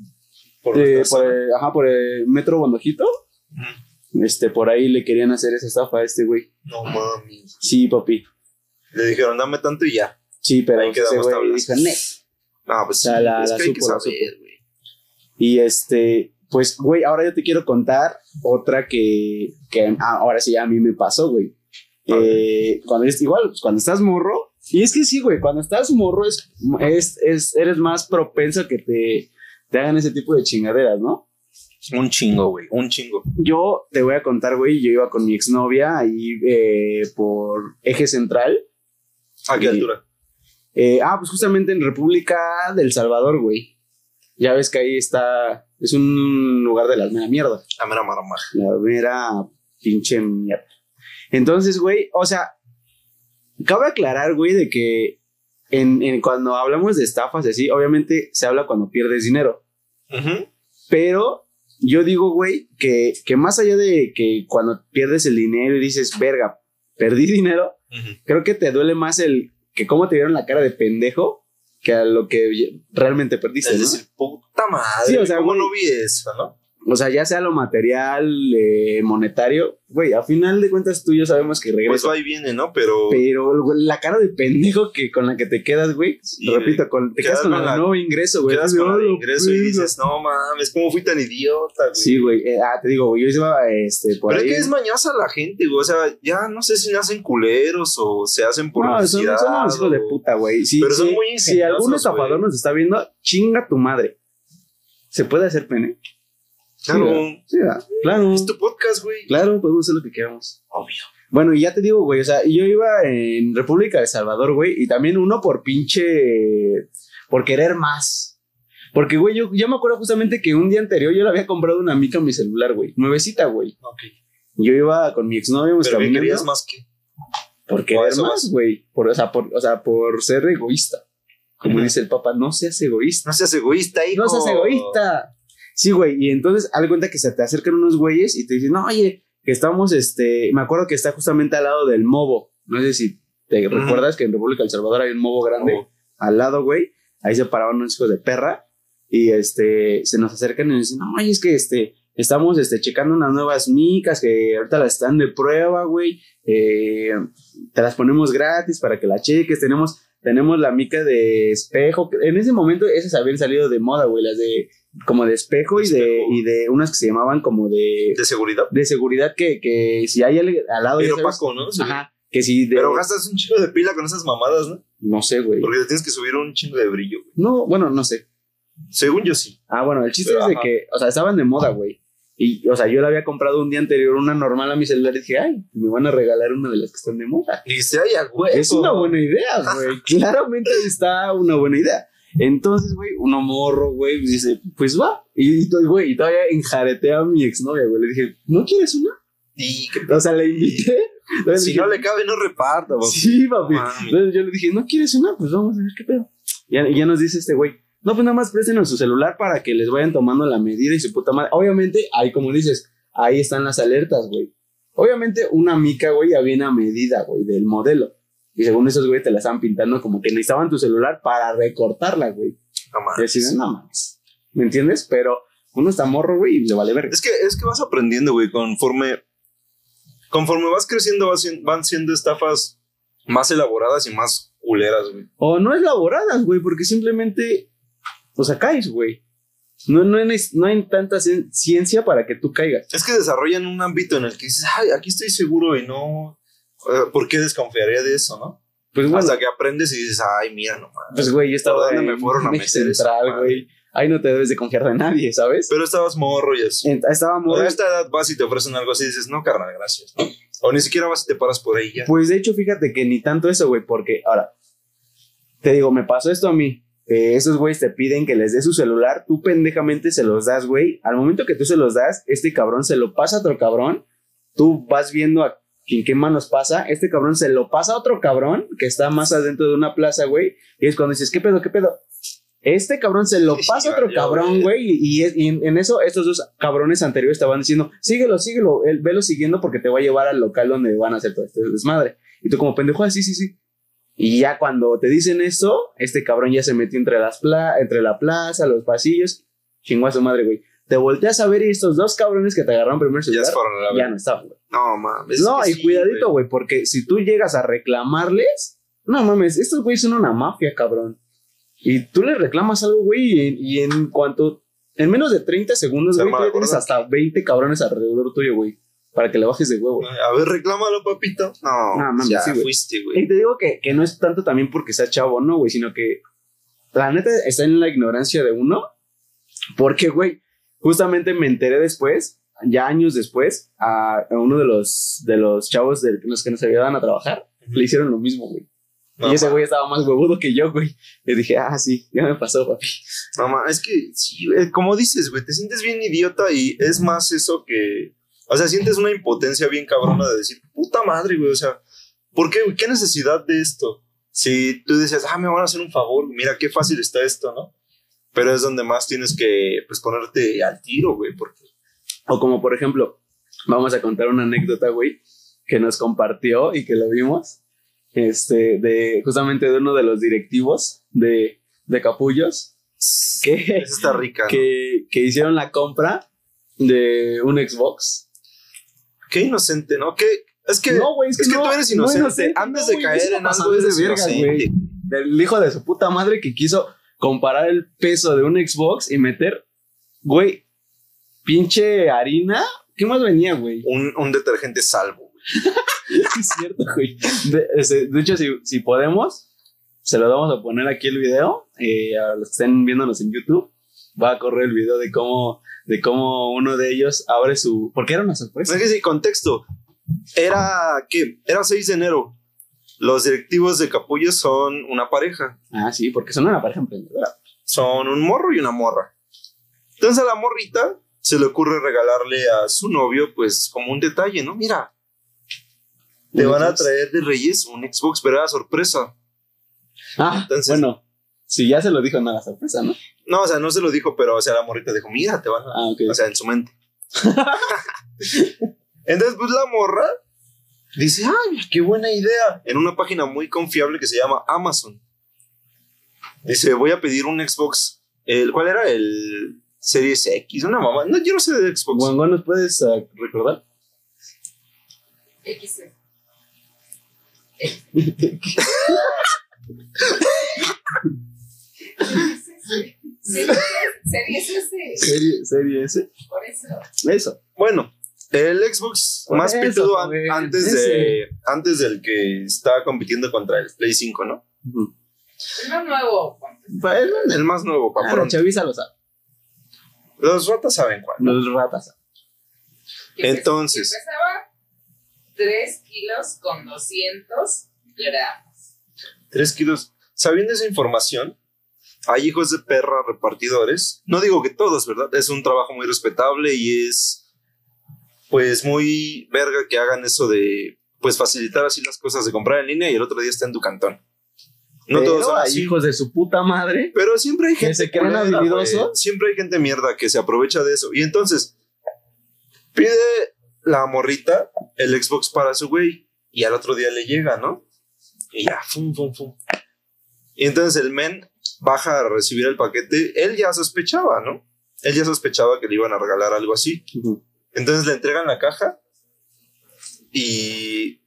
Por Eh, por el, ajá, por el metro Bondojito. Este, por ahí le querían hacer esa estafa a este güey. No mami. Sí, papi. Le dijeron, dame tanto y ya. Sí, pero Ahí ese quedamos güey tablas. dijo, "Ne". No, pues sí, sea, la- es la que hay que supo, saber, güey. Y este, pues, güey, ahora yo te quiero contar otra que, que ah, ahora sí a mí me pasó, güey. Eh, cuando es igual, pues, cuando estás morro, y es que sí, güey, cuando estás morro es, es, es- eres más propenso a que te, te hagan ese tipo de chingaderas, ¿no? Un chingo, güey. Un chingo. Yo te voy a contar, güey, yo iba con mi exnovia ahí eh, por eje central. ¿A qué Y- altura? Eh, ah, pues justamente en República del Salvador, güey. Ya ves que ahí está, es un lugar de la mera mierda. La mera maramaja. La mera pinche mierda. Entonces, güey, o sea, cabe aclarar, güey, de que en, en cuando hablamos de estafas así, obviamente se habla cuando pierdes dinero. Ujú. Pero yo digo, güey, que, que más allá de que cuando pierdes el dinero y dices, verga, perdí dinero, Ujú. creo que te duele más el que cómo te dieron la cara de pendejo que a lo que realmente perdiste, Es ¿no? decir, puta madre. Sí, o sea, ¿cómo güey. no vi eso, no? O sea, ya sea lo material, eh, monetario, güey, a final de cuentas tú y yo sabemos que Pues regresa. va y viene, ¿no? Pero. pero la cara de pendejo que con la que te quedas, güey, Sí, repito, con, te quedas quedas con el nuevo ingreso, güey. quedas Dices, con el "Oh, ingreso y verga". dices, no mames, ¿cómo fui tan idiota, güey? Sí, güey. eh, ah, te digo, yo iba este, por Pero ahí. es que es mañosa la gente, güey. O sea, ya no sé si nacen culeros o se hacen por no, son, son unos hijos de puta, güey. Si, Pero son muy Si algún estafador nos está viendo, chinga tu madre. ¿Se puede hacer pene? Claro, Sí, ¿verdad? claro. es tu podcast, güey. Claro, podemos hacer lo que queramos. Obvio. Bueno, y ya te digo, güey, o sea, yo iba en República de Salvador, güey, y también uno por pinche. por querer más. Porque, güey, yo, yo me acuerdo justamente que un día anterior yo le había comprado una mica a mi celular, güey. Nuevecita, güey. Ok. Yo iba con mi exnovio, Pero ¿qué caminando. querías más que? Por ¿O querer más, güey. Por, o, sea, por, o sea, por ser egoísta. Como Ujú. dice el papá, no seas egoísta. No seas egoísta, hijo. No seas egoísta. Sí, güey. Y entonces, haz cuenta que se te acercan unos güeyes y te dicen, no, oye, que estamos, este, me acuerdo que está justamente al lado del Movo. No sé si te recuerdas que en República del Salvador hay un Movo grande Oh. al lado, güey. Ahí se paraban unos hijos de perra y, este, se nos acercan y nos dicen, no, oye, es que, este, estamos, este, checando unas nuevas micas que ahorita las están de prueba, güey. Eh, te las ponemos gratis para que la cheques. Tenemos, tenemos la mica de espejo. En ese momento esas habían salido de moda, güey, las de como de espejo, y de Espejo. y de unas que se llamaban como de De seguridad. de seguridad que, que si hay alguien al lado Pero opaco, ¿no? Sí. Ajá, que si de, Pero gastas un chingo de pila con esas mamadas, ¿no? no sé, güey. Porque le tienes que subir un chingo de brillo, güey. No, bueno, no sé. Según yo sí. Ah, bueno, el chiste Pero, es de ajá. que, o sea, estaban de moda, güey. Y, o sea, yo le había comprado un día anterior una normal a mi celular y dije, ay, me van a regalar una de las que están de moda. Y ay, a huevo. Es una buena idea, güey. Claramente está una buena idea. Entonces, güey, uno morro, güey, dice, pues va. Y, güey, y todavía enjareté a mi exnovia, güey. Le dije, ¿no quieres una? Que O sea, le invité. Entonces si dije, no le cabe, no reparta, güey. Sí, papi. Mames. Entonces yo le dije, ¿no quieres una? Pues vamos a ver qué pedo. Ya, ya nos dice este güey, no, pues nada más préstenos su celular para que les vayan tomando la medida y su puta madre. Obviamente, ahí como dices, ahí están las alertas, güey. Obviamente, una mica, güey, ya viene a medida, güey, del modelo. Y según esos, güey, te la estaban pintando como que necesitaban tu celular para recortarla, güey. No Y mames. de, no mames. ¿Me entiendes? Pero uno está morro, güey, y le vale verga. Es que, es que vas aprendiendo, güey, conforme. Conforme vas creciendo, vas van siendo estafas más elaboradas y más culeras, güey. O no es laboradas, güey, porque simplemente, o sea, caes, güey. No, no, hay, no hay tanta cien- ciencia para que tú caigas. Es que desarrollan un ámbito en el que dices, ay, aquí estoy seguro y no. eh, ¿Por qué desconfiaría de eso, no? Pues bueno, Hasta que aprendes y dices, ay, mira nomás. pues güey, yo estaba ¿Por dónde me fueron a meter central, güey. Ahí no te debes de confiar de nadie, ¿sabes? Pero estabas morro y. En- estaba morro. a esta edad vas y te ofrecen algo así y dices, no, carnal, gracias. ¿no? O ni siquiera vas y te paras por ahí ya. Pues de hecho, fíjate que ni tanto eso, güey, porque ahora, te digo, me pasó esto a mí. Eh, esos güeyes te piden que les des su celular, tú pendejamente se los das, güey. Al momento que tú se los das, este cabrón se lo pasa a otro cabrón. Tú vas viendo a quién qué manos pasa. Este cabrón se lo pasa a otro cabrón que está más adentro de una plaza, güey. Y es cuando dices, ¿qué pedo, qué pedo? Este cabrón se lo pasa a otro cabrón, güey. Y, y es- y en, en eso, estos dos cabrones anteriores estaban diciendo, síguelo, síguelo, él, velo siguiendo porque te va a llevar al local donde van a hacer todo este desmadre. Y tú como pendejo, ah, sí, sí, sí. Y ya cuando te dicen eso, este cabrón ya se metió entre, las pla entre la plaza, los pasillos. Chingó a su madre, güey. Te volteas a ver y estos dos cabrones que te agarraron primero Ya es fueron a la ya no estaban, güey. No, mames. No, y sí, cuidadito, güey. porque si tú llegas a reclamarles, no mames, estos güeyes son una mafia, cabrón. Y tú les reclamas algo, güey, y, en- y en cuanto, en menos de 30 segundos, Se güey, tú tienes hasta 20 cabrones alrededor tuyo, güey, para que le bajes de huevo. A ver, reclámalo, papito. No, No, mames, ya sí, fuiste, güey. Y te digo que, que no es tanto también porque sea chavo, no, güey, sino que la neta está en la ignorancia de uno. Porque, güey, justamente me enteré después, ya años después, a, a uno de los, de los chavos de los que nos ayudaban a trabajar, le hicieron lo mismo, güey. No, y ese güey estaba más huevudo que yo, güey. Y dije, ah, sí, ya me pasó, papi. No, ma, es que, sí, como dices, güey, te sientes bien idiota y es más eso que. O sea, sientes una impotencia bien cabrona de decir, puta madre, güey, o sea, ¿por qué, güey? ¿Qué necesidad de esto? Si tú decías, ah, me van a hacer un favor, mira qué fácil está esto, ¿no? Pero es donde más tienes que, pues, ponerte al tiro, güey, porque. O como, por ejemplo, vamos a contar una anécdota, güey, que nos compartió y que lo vimos. Este, de justamente de uno de los directivos de, de Capullos, que, Esa está rica, ¿no? que, que hicieron la compra de un Xbox. Qué inocente, ¿no? ¿Qué? Es que, No, güey, es que es que no, tú eres no inocente. inocente, Antes de caer en algo de verga, güey. inocente. Del hijo de su puta madre que quiso comparar el peso de un Xbox y meter, güey, pinche harina. ¿Qué más venía, güey? Un, un detergente salvo. Es cierto, güey. De, hecho, si, si podemos, se lo vamos a poner aquí el video. eh, a los que estén viéndonos en YouTube, va a correr el video de cómo, de cómo uno de ellos abre su. Porque era una sorpresa. Es que sí, contexto. Era, ¿qué? Era 6 de enero. Los directivos de Capullo son una pareja. Ah, sí, porque son una pareja emprendedora. Son un morro y una morra. Entonces a la morrita se le ocurre regalarle a su novio, pues, como un detalle, ¿no? Mira, te Un van a traer de Reyes un Xbox, pero era sorpresa. Ah, Entonces- bueno, si ya se lo dijo, nada, sorpresa, ¿no? No, o sea, no se lo dijo, pero, o sea, la morrita dijo, mira, te van a... Ah. O sea, en su mente. Entonces, pues la morra dice, ay, qué buena idea. En una página muy confiable que se llama Amazon. Dice, voy a pedir un Xbox. El, ¿Cuál era? El Series X, una mamá. No, yo no sé de Xbox. Guangón, ¿nos puedes ah, recordar? XC. Series S. Serie, serie S. Por eso. Eso. Bueno, el Xbox Por más eso, pitudo an- joven, antes de antes del que estaba compitiendo contra el Play 5, ¿no? Ujú. Uno nuevo. El, el más nuevo, para Ah, la pronto. chaviza lo sabe. Los ratas saben cuál. Los ratas. Que pes- Entonces. que Pesaba 3 kilos con 200 gramos. 3 kilos. Sabiendo esa información, hay hijos de perra repartidores. No digo que todos, ¿verdad? Es un trabajo muy respetable y es, pues, muy verga que hagan eso de, pues, facilitar así las cosas de comprar en línea y el otro día está en tu cantón. No Pero todos son hay así. hijos de su puta madre. Pero siempre hay Que gente se creen habilidosos. güey. Siempre hay gente mierda que se aprovecha de eso. Y entonces, pide la morrita el Xbox para su güey. Y al otro día le llega, ¿no? Y ya, fum, fum, fum. Y entonces el men baja a recibir el paquete. Él ya sospechaba, ¿no? Él ya sospechaba que le iban a regalar algo así. Entonces le entregan la caja. Y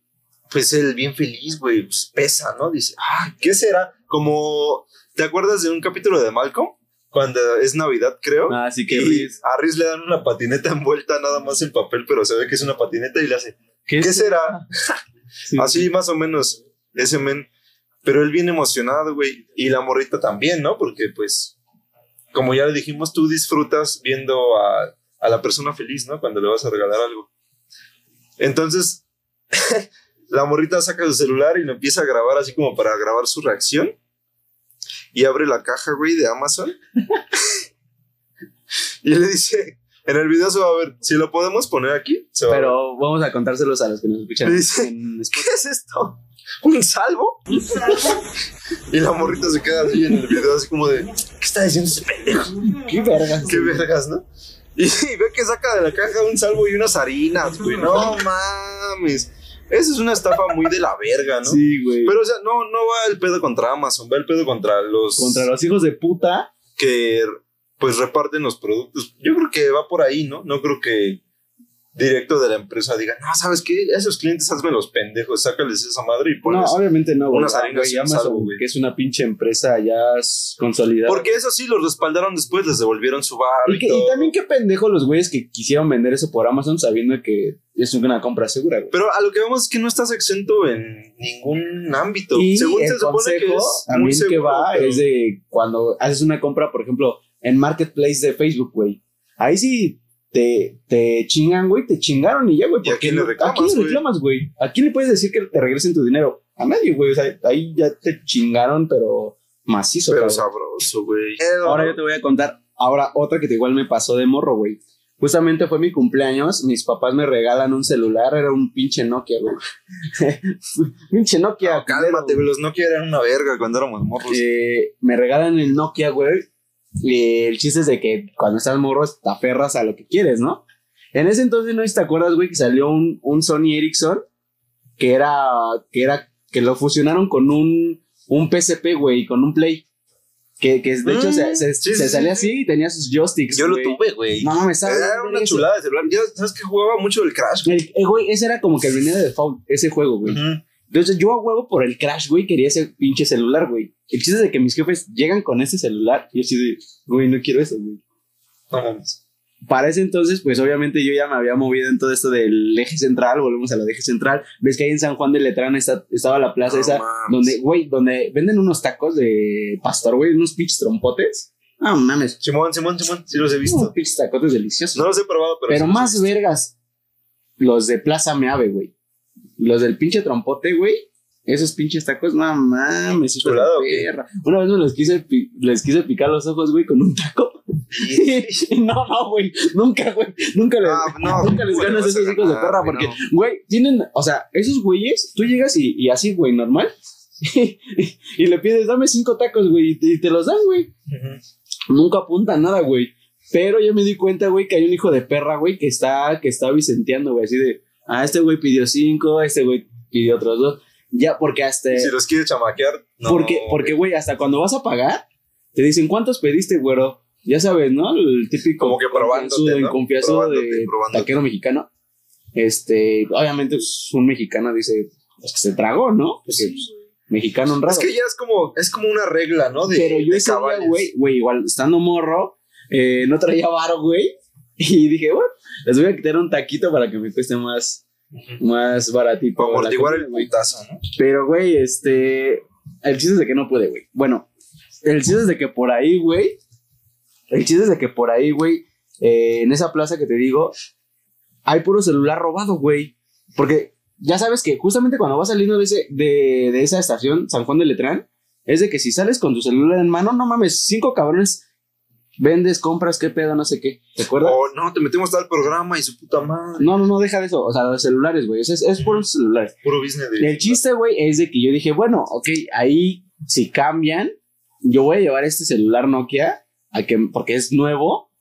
pues él bien feliz, güey, pues pesa, ¿no? Dice, ah, ¿qué será? Como, ¿te acuerdas de un capítulo de Malcolm? Cuando es Navidad, creo. Ah, sí que Riz. a Riz le dan una patineta envuelta nada más en papel, pero se ve que es una patineta y le hace, ¿Qué, ¿qué será? Sí. Así más o menos, ese men. Pero él bien emocionado, güey. Y la morrita también, ¿no? Porque pues, como ya le dijimos, tú disfrutas viendo a, a la persona feliz, ¿no? Cuando le vas a regalar algo. Entonces, la morrita saca su celular y lo empieza a grabar así como para grabar su reacción. Y abre la caja, güey, de Amazon. y le dice, en el video se va a ver, si lo podemos poner aquí, se va a ver. Pero vamos a contárselos a los que nos escuchan. Dice- en Spotify. ¿qué es esto? ¿Un salvo? y la morrita se queda así en el video, así como de, ¿qué está diciendo ese pendejo? ¿Qué vergas? Qué vergas, ¿no? Y, ve que saca de la caja un salvo y unas harinas, güey. No mames. Esa es una estafa muy de la verga, ¿no? Sí, güey. Pero, o sea, no, no va el pedo contra Amazon, va el pedo contra los Contra los hijos de puta. que pues reparten los productos. Yo creo que va por ahí, ¿no? No creo que directo de la empresa diga, no, ¿sabes qué? A esos clientes hazme los pendejos, sácales esa madre y No, pones. obviamente no, güey. Ah, que es una pinche empresa ya consolidada. Porque eso sí, los respaldaron después, les devolvieron su bar. Y, que- también qué pendejo los güeyes que quisieron vender eso por Amazon sabiendo que es una compra segura, güey. Pero a lo que vemos es que no estás exento en ningún ámbito. Y Según el se supone que consejo es muy también que seguro, va pero- es de cuando haces una compra, por ejemplo, en Marketplace de Facebook, güey. Ahí sí te, te chingan, güey, te chingaron y ya, güey. ¿Y a quién le reclamas, quién le güey? reclamas, güey? ¿A quién le puedes decir que te regresen tu dinero? A nadie, güey. O sea, ahí ya te chingaron, pero macizo, Pero cabrón. sabroso, güey. Ahora yo te voy a contar ahora otra que te igual me pasó de morro, güey. Justamente fue mi cumpleaños, mis papás me regalan un celular, era un pinche Nokia, güey. pinche Nokia. No, cálmate, güey. Los Nokia eran una verga cuando éramos morros. eh, me regalan el Nokia, güey. Y el chiste es de que cuando estás morro te aferras a lo que quieres, ¿no? En ese entonces, no sé si te acuerdas, güey, que salió un, un Sony Ericsson que era, que era, que lo fusionaron con un, un PSP, güey, con un Play. Que, que de hecho Mm, se, se- sí, se sí, salía sí, así y tenía sus joysticks. Yo lo tuve, güey. No mames, estaba Era una chulada de celular. Ya sabes que jugaba mucho el Crash, güey. Eh, güey, ese era como que el venía de default, ese juego, güey. Entonces yo a huevo por el crash, güey, quería ese pinche celular, güey. El chiste es de que mis jefes llegan con ese celular y yo así de, güey, no quiero eso, güey. Para ese entonces, pues obviamente yo ya me había movido en todo esto del eje central, volvemos a la eje central. Ves que ahí en San Juan de Letrán está- estaba la plaza No esa, mames. donde, güey, donde venden unos tacos de pastor, güey, unos pinches trompotes. No mames, Simón, Simón, Simón, sí los he unos visto. pinches tacotes deliciosos. No los he probado, pero. Pero sí más vergas, los de Plaza Meave, güey. Los del pinche trompote, güey. Esos pinches tacos, no mames, hijo de perra. Una vez me los quise, les quise picar los ojos, güey, con un taco. no, no, güey, nunca, güey, nunca les, no, nunca les ¿cómo le ganas a esos hijos de perra, porque, No. güey, tienen, o sea, esos güeyes, tú llegas y, y así, güey, normal, y le pides, dame cinco tacos, güey, y te, y te los dan, güey nunca apunta nada, güey. Pero yo me di cuenta, güey, que hay un hijo de perra, güey, que está, que está vicenteando, güey, así de, ah, este güey pidió cinco, este güey pidió otros dos. Ya, porque hasta, Si los quiere chamaquear, no. porque, porque, güey, hasta cuando vas a pagar, te dicen, ¿cuántos pediste, güero? Ya sabes, ¿no? El típico Como que probándote, ¿no? Probándote, de probándote. taquero mexicano. Este, obviamente, pues, un mexicano dice, pues que se tragó, ¿no? Porque, pues, mexicano honrado. Es que ya es como, es como una regla, ¿no? De, Pero yo de ese güey, güey, igual estando morro, eh, no traía varo, güey. Y dije, bueno, les voy a quitar un taquito para que me cueste más, Ujú. más baratito. Para amortiguar el putazo, ¿no? Pero, güey, este. El chiste es de que no puede, güey. Bueno, el chiste es de que por ahí, güey. El chiste es de que por ahí, güey, eh, en esa plaza que te digo, hay puro celular robado, güey. Porque ya sabes que justamente cuando vas saliendo de, ese, de, de esa estación, San Juan de Letrán, es de que si sales con tu celular en mano, no mames, cinco cabrones vendes, compras, qué pedo, no sé qué. ¿Te acuerdas? O no, te metemos tal programa y su puta madre. No, no, no, deja de eso. O sea, los celulares, güey. Es, es, es por los celulares. Puro business de. El chiste, güey, es de que yo dije, bueno, ok, ahí si cambian, yo voy a llevar este celular Nokia, a que, porque es nuevo.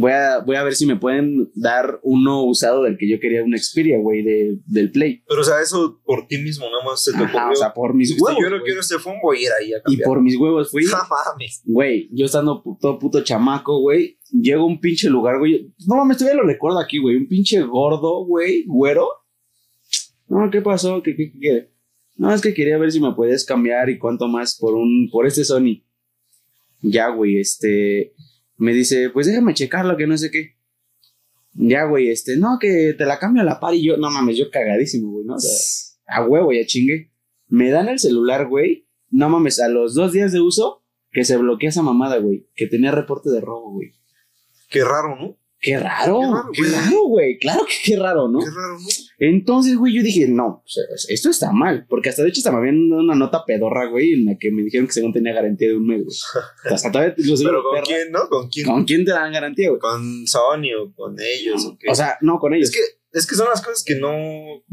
Voy a, voy a ver si me pueden dar uno usado del que yo quería, un Xperia, güey, de, del Play. Pero, o sea, eso por ti mismo nada más se te Ajá, ocurrió. o sea, por mis huevos. yo no quiero este phone, voy a ir ahí a y cambiar. por mis huevos fui, No mames. güey, yo estando todo puto chamaco, güey, llego a un pinche lugar, güey. No mames, todavía lo recuerdo aquí, güey. Un pinche gordo, güey, güero. No, ¿qué pasó? ¿Qué, qué, qué, qué? No, es que quería ver si me puedes cambiar y cuánto más por un, por este Sony. Ya, güey, este, me dice, pues déjame checarlo, que no sé qué. Ya, güey, este, no, que te la cambio a la par y yo, no mames, yo cagadísimo, güey, ¿no? O sea, a huevo, ya chingue. Me dan el celular, güey. No mames, a los dos días de uso, que se bloquea esa mamada, güey. Que tenía reporte de robo, güey. Qué raro, ¿no? Qué raro, Qué raro, qué güey. raro, güey. Claro que qué raro, ¿no? Qué raro, ¿no? Entonces, güey, yo dije, no, sea, esto está mal. Porque hasta de hecho, hasta me habían dado una nota pedorra, güey, en la que me dijeron que según tenía garantía de un mes, güey. Hasta todavía, Pero ¿con perra, quién, no? ¿Con quién? ¿Con quién te dan garantía, güey? ¿Con Sony o con ellos? ¿o qué? O sea, no con ellos. es que, es que son las cosas que no,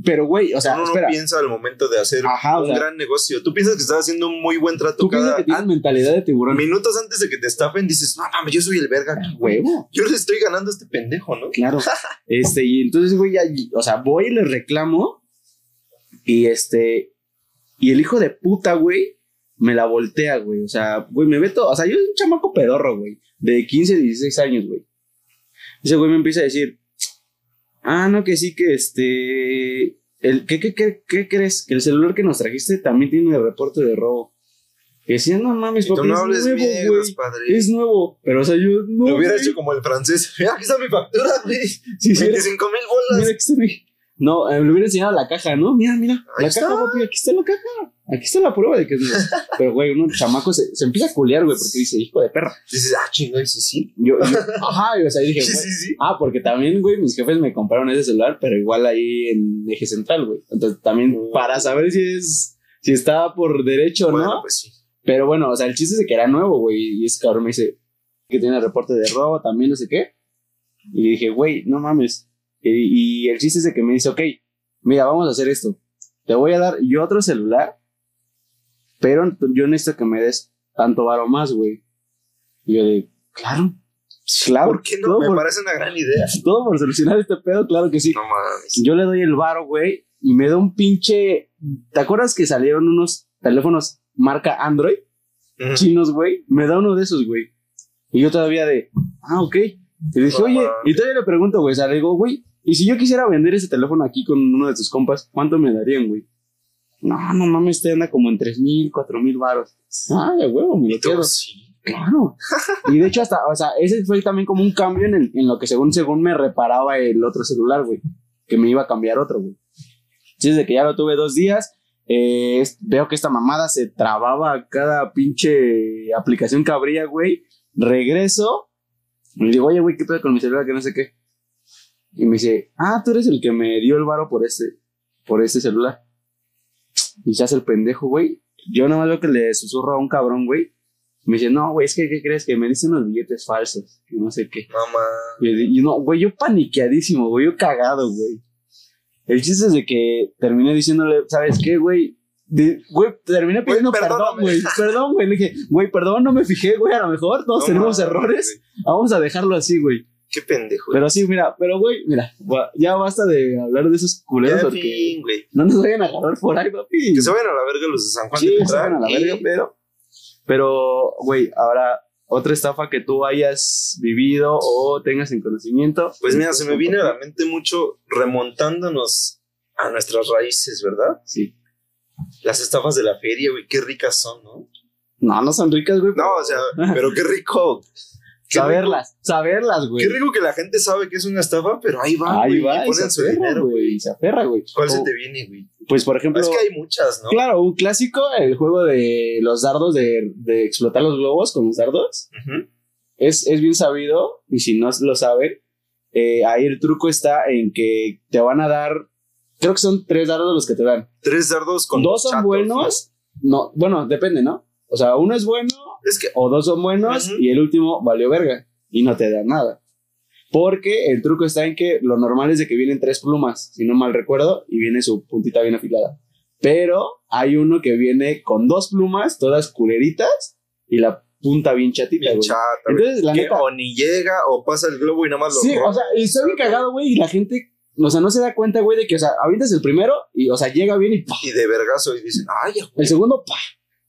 pero, güey, o sea, uno espera. no piensa al momento de hacer Ajá, o un sea- gran negocio. Tú piensas que estás haciendo un muy buen trato Tú piensas cada que tienes an- mentalidad de tiburón. minutos antes de que te estafen, dices, no mames, yo soy el verga. Huevo. Yo le estoy ganando a este pendejo, ¿no? Claro. Este, y entonces, güey, ya, o sea, voy y le reclamo. Y este, y el hijo de puta, güey, me la voltea, güey. O sea, güey, me ve todo. O sea, yo soy un chamaco pedorro, güey, de 15, 16 años, güey. Ese güey me empieza a decir, ah, no, que sí, que este, el, ¿qué, qué, qué, qué crees? Que el celular que nos trajiste también tiene reporte de robo. Y decía, no mames, papi, no es hables nuevo, padre. Es nuevo. Pero, o sea, yo no. Lo hubiera hecho como el francés. Mira, aquí está mi factura, güey. Sí, 25 mil bolas. Mira, aquí está mi- No, eh, le hubiera enseñado la caja, ¿no? Mira, mira. La está. caja, papi, aquí está la caja. Aquí está la prueba de que es nuevo. Pero, güey, uno chamaco se, se empieza a culear, güey, porque dice, hijo de perra. Dices, ah, chingo, sí, sí. Yo, yo- ajá, y, o sea, dije, güey. sí, sí. Ah, porque también, güey, mis jefes me compraron ese celular, pero igual ahí en eje central, güey. Entonces, también Oh. para saber si es, si estaba por derecho o Bueno, no. pues sí. Pero bueno, o sea, el chiste es que era nuevo, güey. Y ese cabrón me dice que tiene reporte de robo también, no sé qué. Y dije, güey, no mames. Y, y el chiste es de que me dice, ok, mira, vamos a hacer esto. Te voy a dar yo otro celular, pero yo necesito que me des tanto varo más, güey. Y yo de, claro, claro. ¿Por qué no? Me por, parece una gran idea. todo por solucionar este pedo, claro que sí. No mames. Yo le doy el varo, güey, y me da un pinche. ¿Te acuerdas que salieron unos teléfonos marca Android? Chinos, güey, me da uno de esos, güey. Y yo todavía de, ah, ok. Y le dije, No oye, mames. y todavía le pregunto, güey, o sea, le digo, güey, y si yo quisiera vender ese teléfono aquí con uno de tus compas, ¿cuánto me darían, güey? No, no mames, este anda como en tres mil, cuatro mil baros. Ah, de huevo, me lo quedo. sí. Claro. Y de hecho, hasta, o sea, ese fue también como un cambio en, el- en lo que según, según me reparaba el otro celular, güey. Que me iba a cambiar otro, güey. Entonces, de que ya lo tuve dos días, eh, veo que esta mamada se trababa cada pinche aplicación que abría, güey. Regreso y digo, oye, güey, ¿qué pedo con mi celular? Que no sé qué. Y me dice, ah, tú eres el que me dio el varo por este, por este celular. Y se hace el pendejo, güey. Yo nada más veo que le susurro a un cabrón, güey. Me dice, no, güey, es que, ¿qué crees? Que me dicen unos billetes falsos. Que no sé qué. Mames. Y, y no, güey, yo paniqueadísimo, güey, yo cagado, güey. El chiste es de que terminé diciéndole, ¿sabes qué, güey? Güey, terminé pidiendo perdón, güey. Perdón, güey. Le dije, güey, perdón, no me fijé, güey. A lo mejor todos No tenemos errores. Vamos a dejarlo así, güey. Qué pendejo. Pero sí, mira, pero, güey, mira, ya basta de hablar de esos culeros porque fin, güey. no nos vayan a agarrar por ahí, papi. Que se vayan a la verga los de San Juan Sí, de se vayan a la verga, pero. Pero, güey, ahora, otra estafa que tú hayas vivido o tengas en conocimiento. Pues mira, se me viene a la mente mucho remontándonos a nuestras raíces, ¿verdad? Sí. Las estafas de la feria, güey, qué ricas son, ¿no? No, no son ricas, güey. No, o sea, pero qué rico. Saberlas, saberlas, güey. Qué rico que la gente sabe que es una estafa, pero ahí va, Ahí güey, va, y y se ponen su aferra, dinero. güey. y Se aferra, güey. ¿Cuál se te viene, güey? Pues, por ejemplo, Es que hay muchas, ¿no? claro, un clásico, el juego de los dardos, de, de explotar los globos con los dardos. Es, es bien sabido, y si no lo saben, eh, ahí el truco está en que te van a dar, creo que son tres dardos los que te dan. Tres dardos con dos son chatos, buenos, no, bueno, depende, ¿no? O sea, uno es bueno ¿no? Es que o dos son buenos Ujú. y el último valió verga y no te da nada. Porque el truco está en que lo normal es de que vienen tres plumas, si no mal recuerdo, y viene su puntita bien afilada. Pero hay uno que viene con dos plumas, todas culeritas, y la punta bien chatita, bien güey. chata, güey. Entonces, la neta, o ni llega o pasa el globo y nada más lo sí, roba. o sea, y está bien cagado, güey, y la gente, o sea, no se da cuenta, güey, de que, o sea, avientas el primero y, o sea, llega bien y pa, Y de vergazo y dicen, ay, ya, el segundo, pa.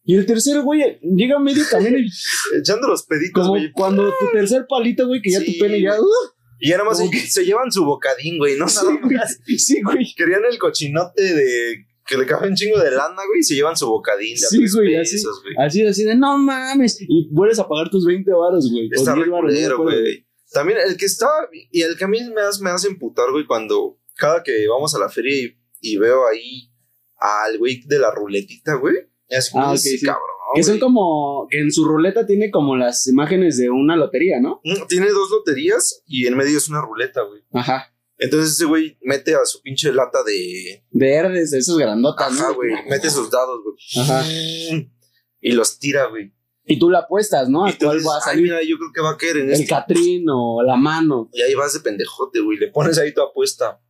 Y el tercero, güey, llega a medio camino y echando los peditos, como güey. cuando tu tercer palito, güey, que ya Sí, tu pene ya... güey. uh, Y ya nada más Como se, llevan su bocadín, güey, ¿no? Sí, güey. más. Sí, güey. Querían el cochinote de que le cabe un chingo de lana, güey, y se llevan su bocadín de Sí, güey, así. güey. Así, así de, no mames. Y vuelves a pagar tus 20 varos, güey. O Está 10 varos, no me reculero, acuerdo. güey. También el que está, y el que a mí me hace, me hace emputar, güey, cuando cada que vamos a la feria y, y veo ahí al güey de la ruletita, güey. Es como, Ah, sí. cabrón. Que son como, que en su ruleta tiene como las imágenes de una lotería, ¿no? Mm, Tiene dos loterías y en medio es una ruleta, güey. Ajá. Entonces ese güey mete a su pinche lata de. Verdes, de esos grandotas, Ajá, ¿no? güey. Mete sus dados, güey. Ajá. Y los tira, güey. Y tú la apuestas, ¿no? ¿A cuál dices, va a "Ay, salir? mira, yo creo que va a caer en El este. Catrín o la mano. Y ahí vas de pendejote, güey. Le pones ahí tu apuesta.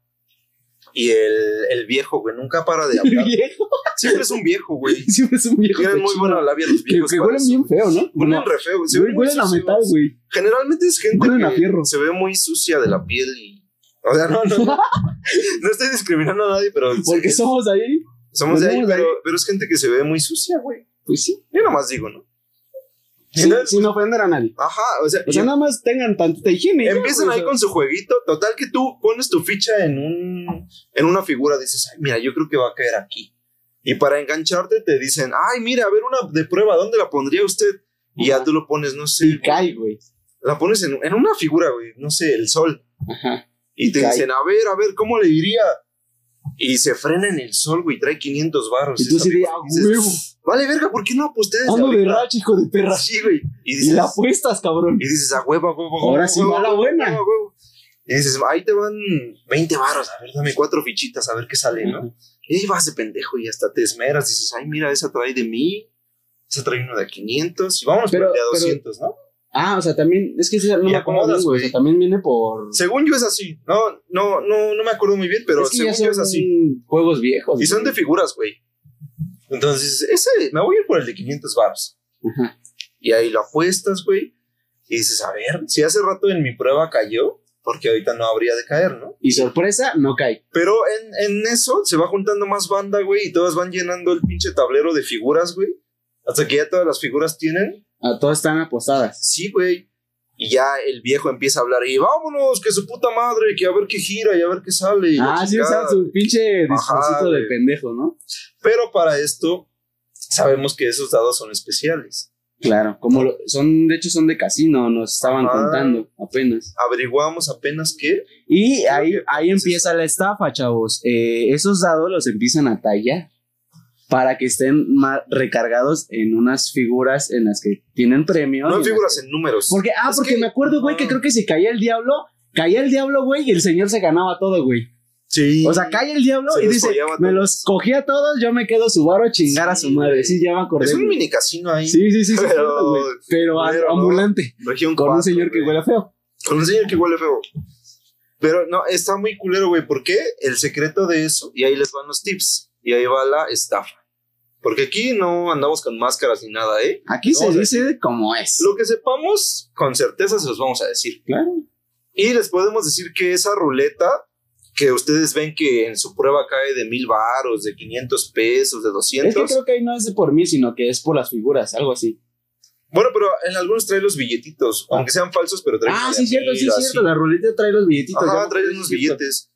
Y el, el viejo, güey, nunca para de hablar. viejo. Siempre es un viejo, güey. Siempre es un viejo. Tienen muy buena labia los Que, viejos. que para huelen bien feo, ¿no? Huelen re feo, güey. Huelen a metal, güey. Generalmente es gente Huelen que se ve muy sucia de la piel y... O sea, no, no, no. No estoy discriminando a nadie, pero... Porque sí, somos ahí. somos de ahí, somos de pero, ahí. pero es gente que se ve muy sucia, güey. Pues sí. Yo nomás digo, ¿no? Sin, sin ofender a nadie. Ajá, o sea, O sea, nada más tengan tantita higiene. empiezan ahí con su jueguito. Total que tú pones tu ficha en un... En una figura, dices, ay, mira, yo creo que va a caer aquí. Y para engancharte te dicen, ay, mira, a ver una de prueba, ¿dónde la pondría usted? Y ya tú lo pones, no sé, Y cae, güey. la pones en, en una figura, güey, no sé, el sol. Ajá. Y te Cae. dicen, a ver, a ver, ¿cómo le diría? Y se frena en el sol, güey, trae 500 baros. Y tú ah, huevo. Vale, verga, ¿por qué no desde Ando de ahorita?" racha, hijo de perra. Sí, güey. Y Y dices, la apuestas, cabrón. y dices, a huevo, a huevo, Ahora sí va la buena. huevo, huevo. Y dices, ahí te van 20 varos, a ver, dame cuatro fichitas, a ver qué sale, ¿no? Y ahí vas de pendejo y hasta te esmeras, dices, ay, mira, esa trae de mil, esa trae uno de a 500, y vámonos Pero- por el de a pero- 200, ¿no? Ah, o sea, también, es que no me acomodas, güey. O sea, también viene por. Según yo es así, no, no, no, no me acuerdo muy bien, pero es que según yo es así. juegos viejos. Y son de figuras, güey. Entonces, ese, me voy a ir por el de 500 baros. Ajá. Y ahí lo apuestas, güey. Y dices, a ver, si hace rato en mi prueba cayó, porque ahorita no habría de caer, ¿no? Y sorpresa, no cae. Pero en, en eso se va juntando más banda, güey, y todas van llenando el pinche tablero de figuras, güey. Hasta que ya todas las figuras tienen. Ah, todas están apostadas. Sí, güey. Y ya el viejo empieza a hablar y vámonos, que su puta madre, que a ver qué gira y a ver qué sale. y Ah, sí, chingada". usan su pinche discursito de pendejo, ¿no? Pero para esto, sabemos que esos dados son especiales. Claro, como lo- son, de hecho son de casino, nos estaban Ajá. contando apenas. Averiguamos apenas que. Y Creo ahí, que ahí empieza la estafa, chavos. Eh, esos dados los empiezan a tallar para que estén más recargados en unas figuras en las que tienen premio. No en figuras, en números. que- Porque, ah, Es porque que- me acuerdo, güey, que creo que si caía el diablo, caía el diablo, güey, y el señor se ganaba todo, güey. Sí. O sea, cae el diablo Se y dice, a me todos". los cogí a todos, yo me quedo su varo a chingar a Sí, su madre. Sí, ya me acordé. es un mini casino ahí. Sí, sí, sí, sí, Pero- cierto. Pero a- pero no. ambulante. Región Con un cuatro, señor que güey. huele feo. Con un señor que huele feo. Pero no, está muy culero, güey. ¿Por qué? El secreto de eso, y ahí les van los tips. Y ahí va la estafa. Porque aquí no andamos con máscaras ni nada, ¿eh? Aquí No, se dice como es. Lo que sepamos, con certeza se los vamos a decir. Claro. Y les podemos decir que esa ruleta que ustedes ven que en su prueba cae de mil varos, de 500 pesos, de Es 200. que creo que ahí no es de por mí, sino que es por las figuras, algo así. Bueno, pero en algunos trae los billetitos, aunque sean falsos, pero traen Ah, sí, cierto, sí, así. cierto. La ruleta trae los billetitos. me trae unos billetes.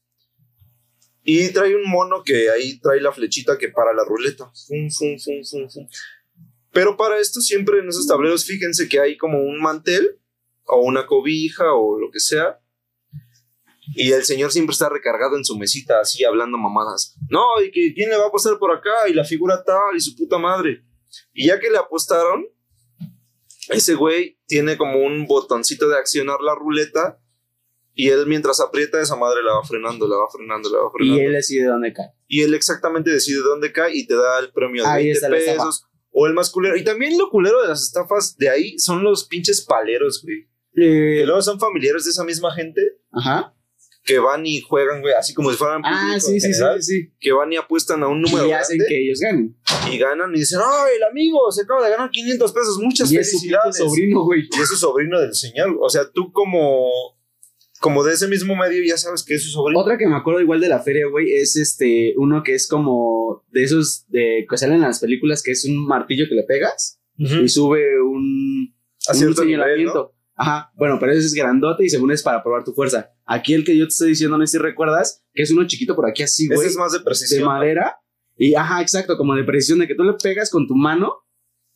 Y trae un mono que ahí trae la flechita que para la ruleta. Fum, fum, fum. Pero para esto siempre en esos tableros fíjense que hay como un mantel o una cobija o lo que sea. Y el señor siempre está recargado en su mesita así hablando mamadas. No, y que quién le va a apostar por acá y la figura tal y su puta madre. Y ya que le apostaron, ese güey tiene como un botoncito de accionar la ruleta y él mientras aprieta esa madre la va frenando, la va frenando, la va Y frenando. él decide dónde cae. Y él exactamente decide dónde cae y te da el premio de Ahí 20 está la estafa. pesos o el más culero. Y también lo culero de las estafas de ahí son los pinches paleros, güey. Que Eh, luego son familiares de esa misma gente ajá. Que van y juegan, güey, así como si fueran Ah, sí, sí, sí, general, sí, sí. que van y apuestan a un número Y hacen grande que ellos ganen. y ganan y dicen, ¡ay, el amigo se acaba de ganar 500 pesos! Muchas Y es su felicidades. sobrino, güey. Y es su sobrino del señor. O sea, tú como, como de ese mismo medio ya sabes que es su sobrino. Otra que me acuerdo igual de la feria, güey, es este, uno que es como de esos de que salen en las películas, que es un martillo que le pegas y sube un, A un cierto nivel, señalamiento. Ajá, bueno, pero ese es grandote y según es para probar tu fuerza. Aquí el que yo te estoy diciendo, no sé si recuerdas, que es uno chiquito por aquí así, Ese güey, es más de de precisión. ¿no? madera. Y ajá, exacto, como de precisión, de que tú le pegas con tu mano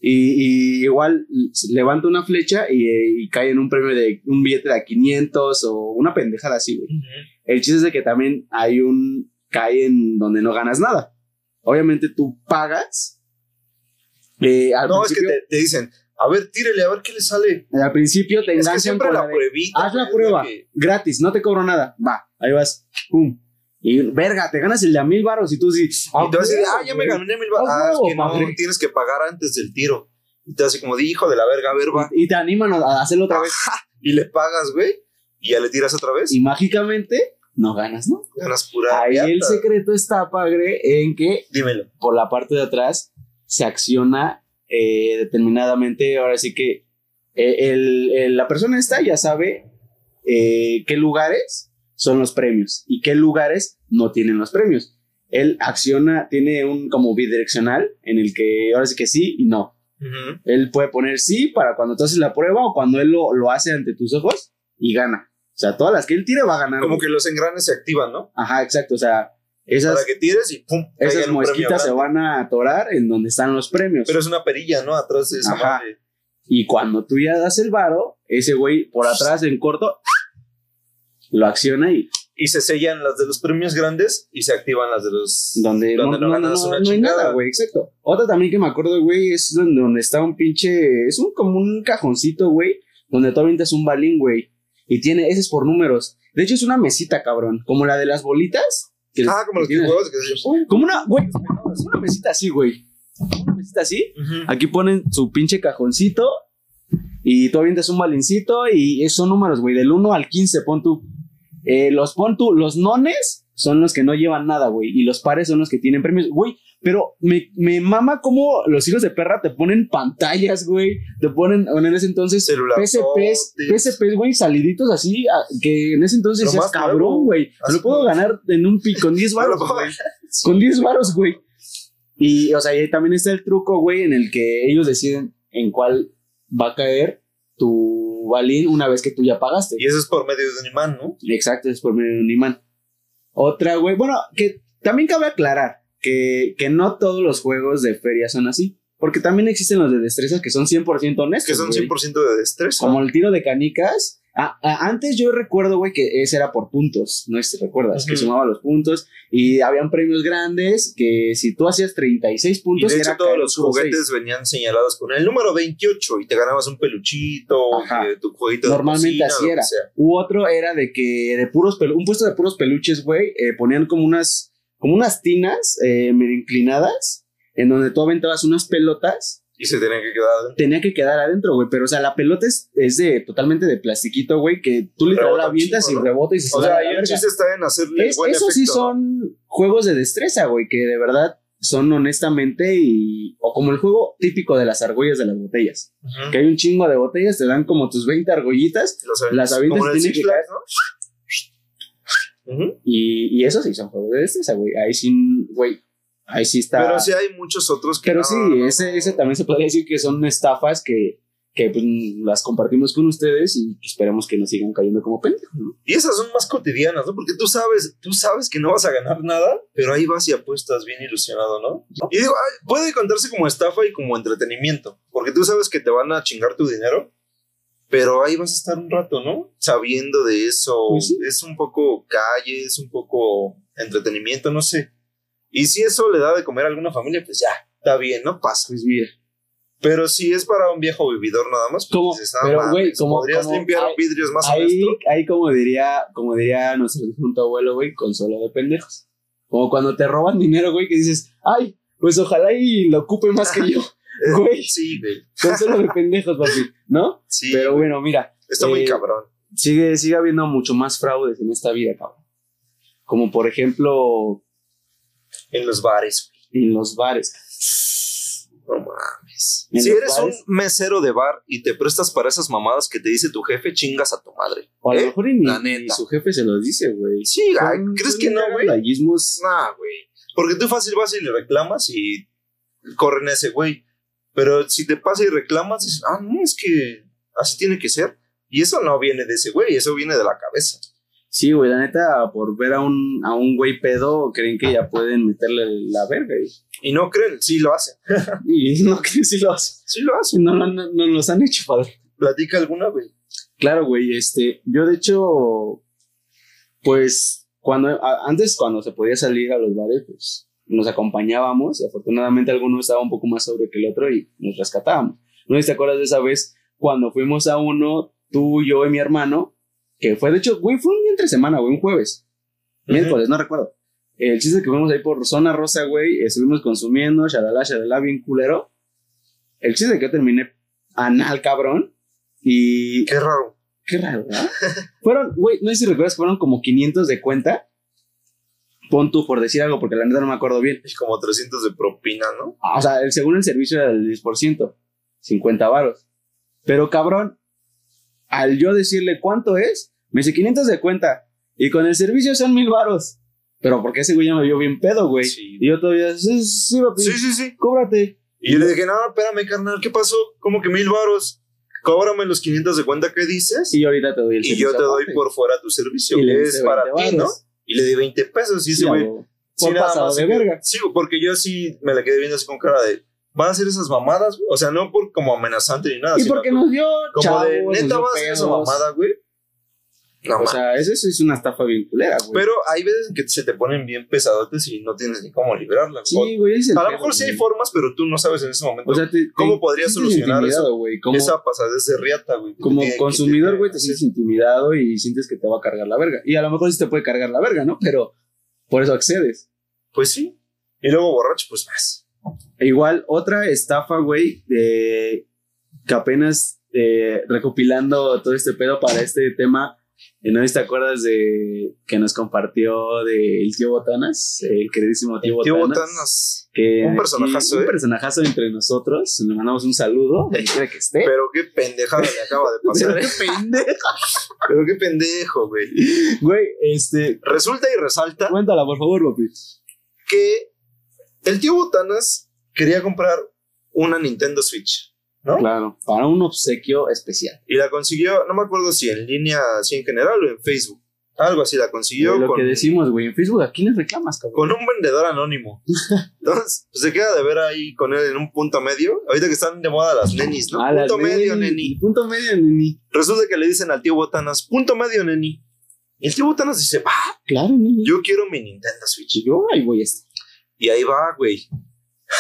y, y igual levanta una flecha y, y cae en un premio de un billete de a 500 o una pendejada así, güey. Ujú. El chiste es de que también hay un cae en donde no ganas nada. Obviamente tú pagas. eh, al, No, es que te dicen, a ver, tírele, a ver qué le sale. al principio te Es que enganchan siempre la la pruebita. haz la güey, prueba que- gratis, no te cobro nada. Va, ahí vas. Pum. Y verga, te ganas el de a mil baros y tú sí. Y te vas a decir, ah, ya me gané mil ba- Ah, Ah, es que no, tienes que pagar antes del tiro. Y te hace como, de hijo de la verga, a ver, va. Y te animan a hacerlo otra vez. Y le pagas, güey. Y ya le tiras otra vez. Y mágicamente no ganas, ¿no? ganas pura. Ahí el secreto está, padre, en que Dímelo. por la parte de atrás se acciona eh, determinadamente. Ahora sí que eh, el- el- la persona esta ya sabe eh, qué lugares son los premios y qué lugares no tienen los premios. Él acciona, tiene un como bidireccional en el que ahora sí que sí y no. Ujú. Él puede poner sí para cuando tú haces la prueba o cuando él lo, lo hace ante tus ojos y gana. O sea, todas las que él tire va a ganar. Como güey. que los engranes se activan, ¿no? Ajá, exacto. O sea, esas, Para que tires y pum. esas mosquitas se van a atorar en donde están los premios. Pero es una perilla, ¿no? Atrás de esa Ajá. madre. Y cuando tú ya das el varo, ese güey por atrás en corto lo acciona y Y se sellan las de los premios grandes y se activan las de los. donde, Donde no, no no, no, una no hay nada, güey, exacto. Otra también que me acuerdo, güey, es donde, donde está un pinche, es un como un cajoncito, güey, donde tú avientas un balín, güey, y tiene, ese es por números. De hecho es una mesita, cabrón, como la de las bolitas. Que- Ah, como los que llaman. Como una, güey, una mesita así, güey. Una mesita así. Aquí ponen su pinche cajoncito y tú avientas un balincito y son números, güey, del 1 al 15, pon tú. Eh, los pon tú, los nones son los que no llevan nada, güey, y los pares son los que tienen premios, güey. Pero me, me mama como los hijos de perra te ponen pantallas, güey. Te ponen, bueno, en ese entonces, Celular PSPs, PSPs, güey, saliditos así, a- que en ese entonces más cabrón, güey. Lo puedo ganar en un pico, con 10 No lo baros, puedo- güey. Con 10 baros, güey. Y, o sea, ahí también está el truco, güey, en el que ellos deciden en cuál va a caer tu balín una vez que tú ya pagaste. Y eso es por medio de un imán, ¿no? Exacto, es por medio de un imán. Otra, güey, bueno, que también cabe aclarar que, que no todos los juegos de feria son así. Porque también existen los de destreza que son 100% honestos. Que son güey. 100% de destreza. Como el tiro de canicas. Ah, ah, antes yo recuerdo, güey, que ese era por puntos, ¿no? Si te recuerdas, que sumaba los puntos y habían premios grandes que si tú hacías 36 Y puntos, de hecho era todos los juguetes venían señalados con el número 28 y te ganabas un peluchito, que tu jueguito de Normalmente cocina, así era. U otro era de que de puros un puesto de puros peluches, güey, eh, ponían como unas, como unas tinas eh, medio inclinadas en donde tú aventabas unas pelotas Y se tenían que quedar tenía que quedar adentro, güey. Pero, o sea, la pelota es, es de totalmente de plastiquito, güey, que tú literal la avientas chingo, y rebota y se O sea, ahí el chiste está en hacerle Es- buen Esos sí efecto, ¿no? son juegos de destreza, güey, que de verdad son honestamente y. O como el juego típico de las argollas de las botellas. Ujú. Que hay un chingo de botellas, te dan como tus 20 argollitas Las avientas. Tienen Six que Flags, ¿no? Y, y eso sí son juegos de destreza, güey. Ahí sí, güey. Ahí sí está. Pero sí hay muchos otros que Pero no, sí, no, ese, ese también se podría decir que son estafas que, que pues, las compartimos con ustedes y esperamos que nos sigan cayendo como pendejos. ¿no? Y esas son más cotidianas, ¿no? Porque tú sabes, tú sabes que no vas a ganar nada, pero ahí vas y apuestas bien ilusionado, ¿no? Y digo, ay, puede contarse como estafa y como entretenimiento, porque tú sabes que te van a chingar tu dinero, pero ahí vas a estar un rato, ¿no? Sabiendo de eso, Pues sí. es un poco calle, es un poco entretenimiento, no sé. Y si eso le da de comer a alguna familia, pues ya, está bien, no pasa. Pues mira. Pero si es para un viejo vividor nada más, pues ¿Cómo? dices, ah, Pero, güey, como- podrías como limpiar hay- vidrios más Ahí, honesto. ahí como diría, como diría nuestro difunto abuelo, güey, consuelo de pendejos. Como cuando te roban dinero, güey, que dices, ay, pues ojalá y lo ocupe más que yo. Güey, Sí, güey. consuelo de pendejos, papi, ¿no? Sí, Pero bueno, mira, está muy eh, cabrón. sigue, sigue habiendo mucho más fraudes en esta vida, cabrón. Como por ejemplo, En los bares, en los bares. No mames. Si eres bares. un mesero de bar y te prestas para esas mamadas que te dice tu jefe, chingas a tu madre. O a lo ¿Eh? mejor y ni, La ni su jefe se los dice, güey. Sí, ay, Son- ¿crees son que no, güey? Nah, güey. Porque tú fácil vas y le reclamas y corren ese güey. Pero si te pasa y reclamas, dices, ah, no, es que así tiene que ser. Y eso no viene de ese güey, eso viene de la cabeza. Sí, güey, la neta, por ver a un, a un güey pedo, creen que ya pueden meterle la verga. Y, Y no creen, sí lo hacen. y no que sí lo hacen. Sí lo hacen. No, no, no, no los han hecho, padre. Platica alguna, güey. Claro, güey, este, yo de hecho, pues, cuando, a- antes cuando se podía salir a los bares, pues, nos acompañábamos y afortunadamente alguno estaba un poco más sobre que el otro y nos rescatábamos. No sé si te acuerdas de esa vez cuando fuimos a uno, tú, yo y mi hermano, que fue, de hecho, güey, fue un día entre semana, güey, un jueves, miércoles, no recuerdo. El chiste es que fuimos ahí por zona rosa, güey, estuvimos consumiendo, shalala, shalala, bien culero. El chiste es que yo terminé anal, cabrón, y Qué raro. Qué raro, ¿verdad? fueron, güey, no sé si recuerdas, fueron como 500 de cuenta. Pon tú por decir algo, porque la neta no me acuerdo bien. Y como 300 de propina, ¿no? Ah, O sea, el, según el servicio era del 10%, 50 varos. Pero cabrón, al yo decirle cuánto es, me dice 500 de cuenta. Y con el servicio son mil varos. Pero porque ese güey ya me vio bien pedo, güey. Sí. Y yo todavía, sí, sí, papi, Sí, sí, sí. cóbrate. Y yo le dije, no, espérame, carnal, ¿qué pasó? ¿Cómo que mil varos? Cóbrame los 500 de cuenta que dices Y yo ahorita te doy el y yo te doy por fuera tu servicio, Y que es para 20 ti, ¿no? Y le di 20 pesos y ese güey... sí, Por nada pasado más, de sí, verga. Sí, porque yo sí me la quedé viendo así con cara de... ¿Van a hacer esas mamadas? güey? O sea, no por como amenazante ni nada. Y porque como- nos dio Como chavos, de, neta, vas a hacer esa mamada, güey. No, o sea, eso, eso es una estafa bien culera, güey. Pero hay veces que se te ponen bien pesadotes y no tienes ni cómo librarla. sí, güey, a lo mejor sí hay formas, pero tú no sabes en ese momento O sea, te- ¿Cómo te- podrías te solucionar güey. Como, esa pasadez de riata, güey. como consumidor, güey, te sientes intimidado y sientes que te va a cargar la verga. Y a lo mejor sí te puede cargar la verga, ¿no? Pero por eso accedes. Pues sí. Y luego borracho, pues más. E igual, otra estafa, güey, de que apenas eh, recopilando todo este pedo para este tema, ¿no te acuerdas de que nos compartió del tío Botanas? El queridísimo tío, Tío Botanas. Botanas. Que Un personajazo, Un ¿eh? personajazo entre nosotros. Le mandamos un saludo, que esté. Pero qué pendejada le acaba de pasar. Pero ¿eh? qué pendejo. Pero qué pendejo, güey. Güey, este. Resulta y resalta Cuéntala, por favor, papi. que el tío Botanas quería comprar una Nintendo Switch, ¿no? Claro, para un obsequio especial. Y la consiguió, no me acuerdo si en línea, así en general o en Facebook. Algo así, la consiguió lo con, que decimos, güey, en Facebook, ¿a quién les reclamas, cabrón? con un vendedor anónimo. Entonces, pues se queda de ver ahí con él en un punto medio. Ahorita que están de moda las nenis, ¿no? Punto medio, neni. neni. Punto medio, neni. Resulta que le dicen al tío Botanas, punto medio, neni. Y el tío Botanas dice, va, Claro, neni. yo quiero mi Nintendo Switch. Y yo, ahí voy a estar. Y ahí va, güey.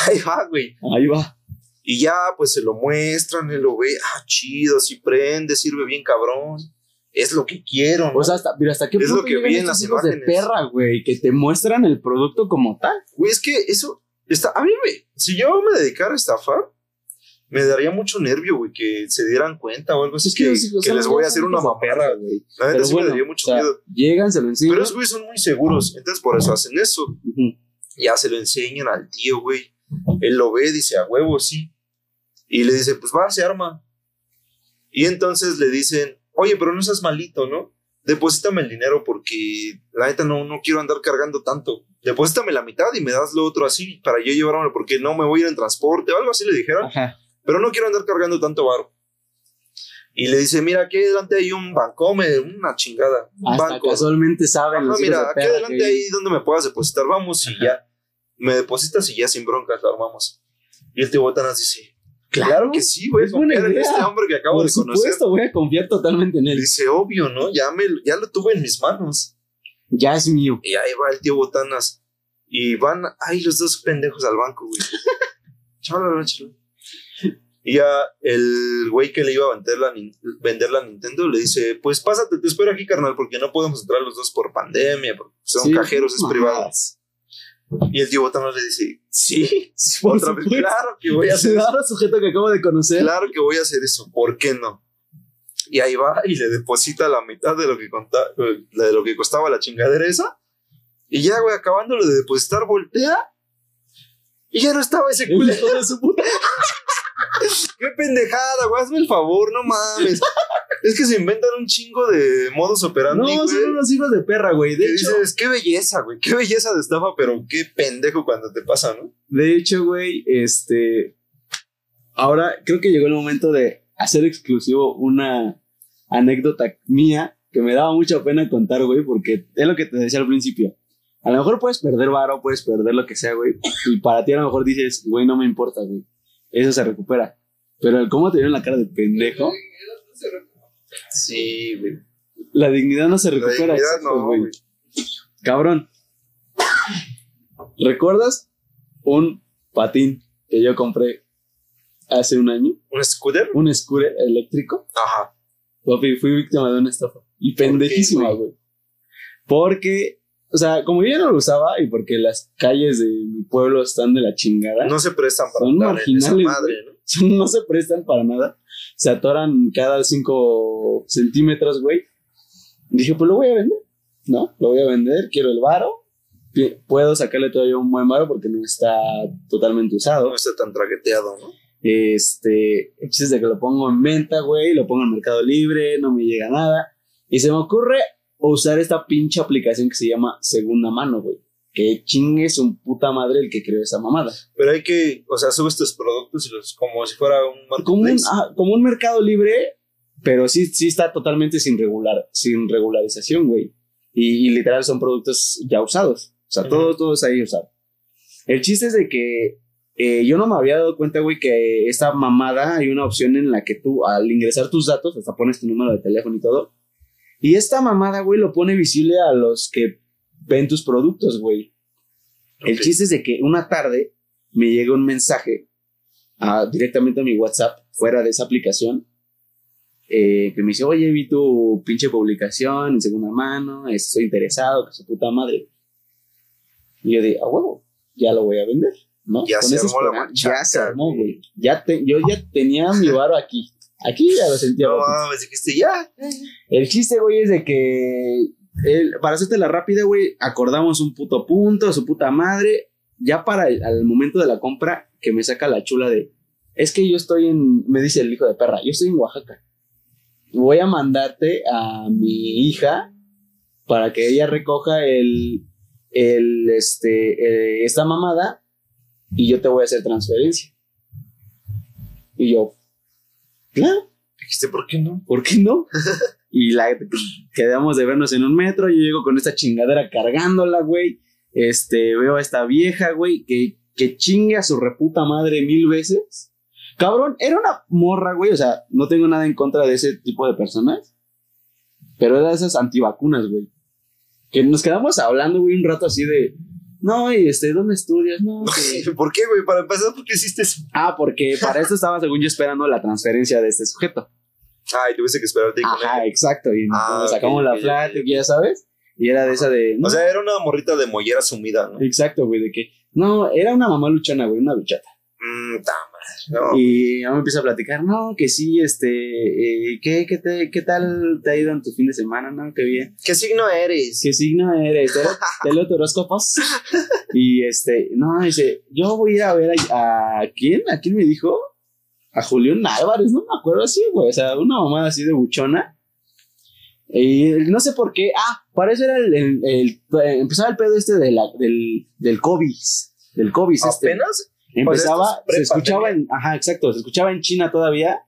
Ahí va, güey. Ahí va. Y ya, pues se lo muestran, él lo ve, ah, chido, sí prende, sirve bien cabrón. Es lo que quiero, ¿no? O sea, hasta, mira, hasta qué Es punto lo que vi en las hijos de imágenes. perra, güey, que te muestran el producto como tal. Güey, es que eso está. A mí me. Si yo me dedicara a estafar, me daría mucho nervio, güey, que se dieran cuenta o algo así. Es que, que les voy a hacer una hijos de mamada. perra, güey. La neta sí bueno, me daría mucho o sea, miedo. Llegan, se lo enseñan. Pero esos güeyes son muy seguros, entonces por eso hacen eso. Ya se lo enseñan al tío, güey. Él lo ve, dice, a huevo, sí. Y le dice, pues va, se arma. Y entonces le dicen, oye, pero no seas malito, ¿no? Deposítame el dinero porque la neta no, no quiero andar cargando tanto. Deposítame la mitad y me das lo otro así para yo llevármelo porque no me voy a ir en transporte o algo así le dijeron. Ajá. Pero no quiero andar cargando tanto varo. Y le dice, mira, aquí delante hay un bancome, una chingada. Un Hasta banco. casualmente saben Ajá, mira, aquí adelante que- ahí donde me puedas depositar, vamos y Ajá. ya. Me depositas y ya sin broncas lo armamos. Y el tío Botanas dice, claro que sí, güey, es buena en este hombre que acabo Por de conocer. supuesto, voy a confiar totalmente en él. Dice, obvio, ¿no? Ya, me, ya lo tuve en mis manos. Ya es mío. Y ahí va el tío Botanas. Y van ahí los dos pendejos al banco, güey. Chávala, chávala. Y ya el güey que le iba a vender la, vender la Nintendo le dice, pues pásate, te espero aquí, carnal, porque no podemos entrar los dos por pandemia, porque son Sí, cajeros, es privado. Y el Botanas le dice, sí, otra vez, claro que voy a hacer eso. Claro, sujeto que acabo de conocer. Claro que voy a hacer eso, ¿por qué no? Y ahí va y le deposita la mitad de lo que, conta- de lo que costaba la chingadera esa. Y ya, güey, acabándolo de depositar, voltea. Y ya no estaba ese culero. Qué pendejada, güey, hazme el favor, no mames. es que se inventan un chingo de modos operandi, No, güey. son unos hijos de perra, güey. De hecho, dices, qué belleza, güey, qué belleza de estafa, pero qué pendejo cuando te pasa, ¿no? de hecho, güey, este. Ahora creo que llegó el momento de hacer exclusivo una anécdota mía que me daba mucha pena contar, güey, porque es lo que te decía al principio. A lo mejor puedes perder varo, puedes perder lo que sea, güey. Y para ti a lo mejor dices, güey, no me importa, güey. Eso se recupera. Pero el cómo te vieron la cara de pendejo, Sí, güey. la dignidad no se La recupera. dignidad exacto, no, güey. güey. Cabrón. ¿Recuerdas un patín que yo compré hace un año? ¿Un scooter? Un scooter eléctrico. Ajá. Papi, fui víctima de una estafa. Y pendejísima, güey? Porque, o sea, como yo ya no lo usaba y porque las calles de mi pueblo están de la chingada, No se prestan para Son andar en esa marginales, madre, ¿no? no se prestan para nada. Se atoran cada 5 centímetros, güey. Dije, pues lo voy a vender. ¿No? Lo voy a vender, quiero el varo. Puedo sacarle todavía un buen varo porque no está totalmente usado. No está tan traqueteado, ¿no? Este, el chiste es de que lo pongo en venta, güey, lo pongo en Mercado Libre, no me llega nada. Y se me ocurre usar esta pinche aplicación que se llama Segunda Mano, güey. Que chingue su puta madre el que creó esa mamada. Pero hay que, o sea, subes tus productos y los como si fuera un Como un, ajá, como un Mercado Libre, pero sí, sí está totalmente sin regular, sin regularización, güey. Y, y literal son productos ya usados. O sea, Ujú. todo, todo está ahí usado. El chiste es de que eh, yo no me había dado cuenta, güey, que esta mamada hay una opción en la que tú, al ingresar tus datos, hasta pones tu número de teléfono y todo. Y esta mamada, güey, lo pone visible a los que ven tus productos, güey. El Ok. chiste es de que una tarde me llega un mensaje a- directamente a mi WhatsApp, fuera de esa aplicación, eh, que me dice, oye, vi tu pinche publicación en segunda mano, estoy interesado, que su puta madre. Y yo dije, a huevo, ya lo voy a vender, ¿no? Ya se esa armó la machaca, Ya se armó, güey. Ya te- yo ya tenía mi varo aquí. Aquí ya lo sentía. No mames, dijiste ya. El chiste, güey, es de que. Para hacerte la rápida, güey, acordamos un puto punto, su puta madre. Ya para el al momento de la compra, que me saca la chula de. Es que yo estoy en. Me dice el hijo de perra, yo estoy en Oaxaca. Voy a mandarte a mi hija para que ella recoja el. el este. eh, esta mamada y yo te voy a hacer transferencia. Y yo, claro, Dijiste, ¿por qué no? ¿por qué no? y la quedamos de vernos en un metro, yo llego con esta chingadera cargándola, güey. Este, veo a esta vieja, güey, que, que chingue a su reputa madre mil veces. Cabrón, era una morra, güey, o sea, no tengo nada en contra de ese tipo de personas, pero era de esas antivacunas, güey. Que nos quedamos hablando, güey, un rato así de, no, y este, ¿dónde estudias? No, que- ¿Por qué, güey? Para empezar, ¿por qué hiciste eso? Ah, porque para esto estaba, según yo, esperando la transferencia de este sujeto. Ay, tuviste que esperarte ahí con Ajá, él. exacto. Y Ah, nos sacamos ok, la ok, plática, ok. ya sabes. Y era de esa de. no, O sea, era una morrita de mollera sumida, ¿no? exacto, güey, de que. No, era una mamá luchona, güey, una luchata. Mmm, ta madre. No. Y ya me empieza a platicar, no, que sí, este. eh, ¿qué, qué, te- ¿Qué tal te ha ido en tu fin de semana? No, qué bien. ¿Qué signo eres? ¿Qué signo eres? ¿Te, te leo tu horóscopos? Y este, no, dice, yo voy a ir a ver a, a quién, a quién me dijo, a Julián Álvarez, no me acuerdo así, güey, o sea, una mamada así de buchona. Y no sé por qué, ah, para eso era el, el- el- empezaba el pedo este de la, del, del COVID, del COVID este. ¿Apenas? Empezaba, se escuchaba en, ajá, exacto, se escuchaba en China todavía.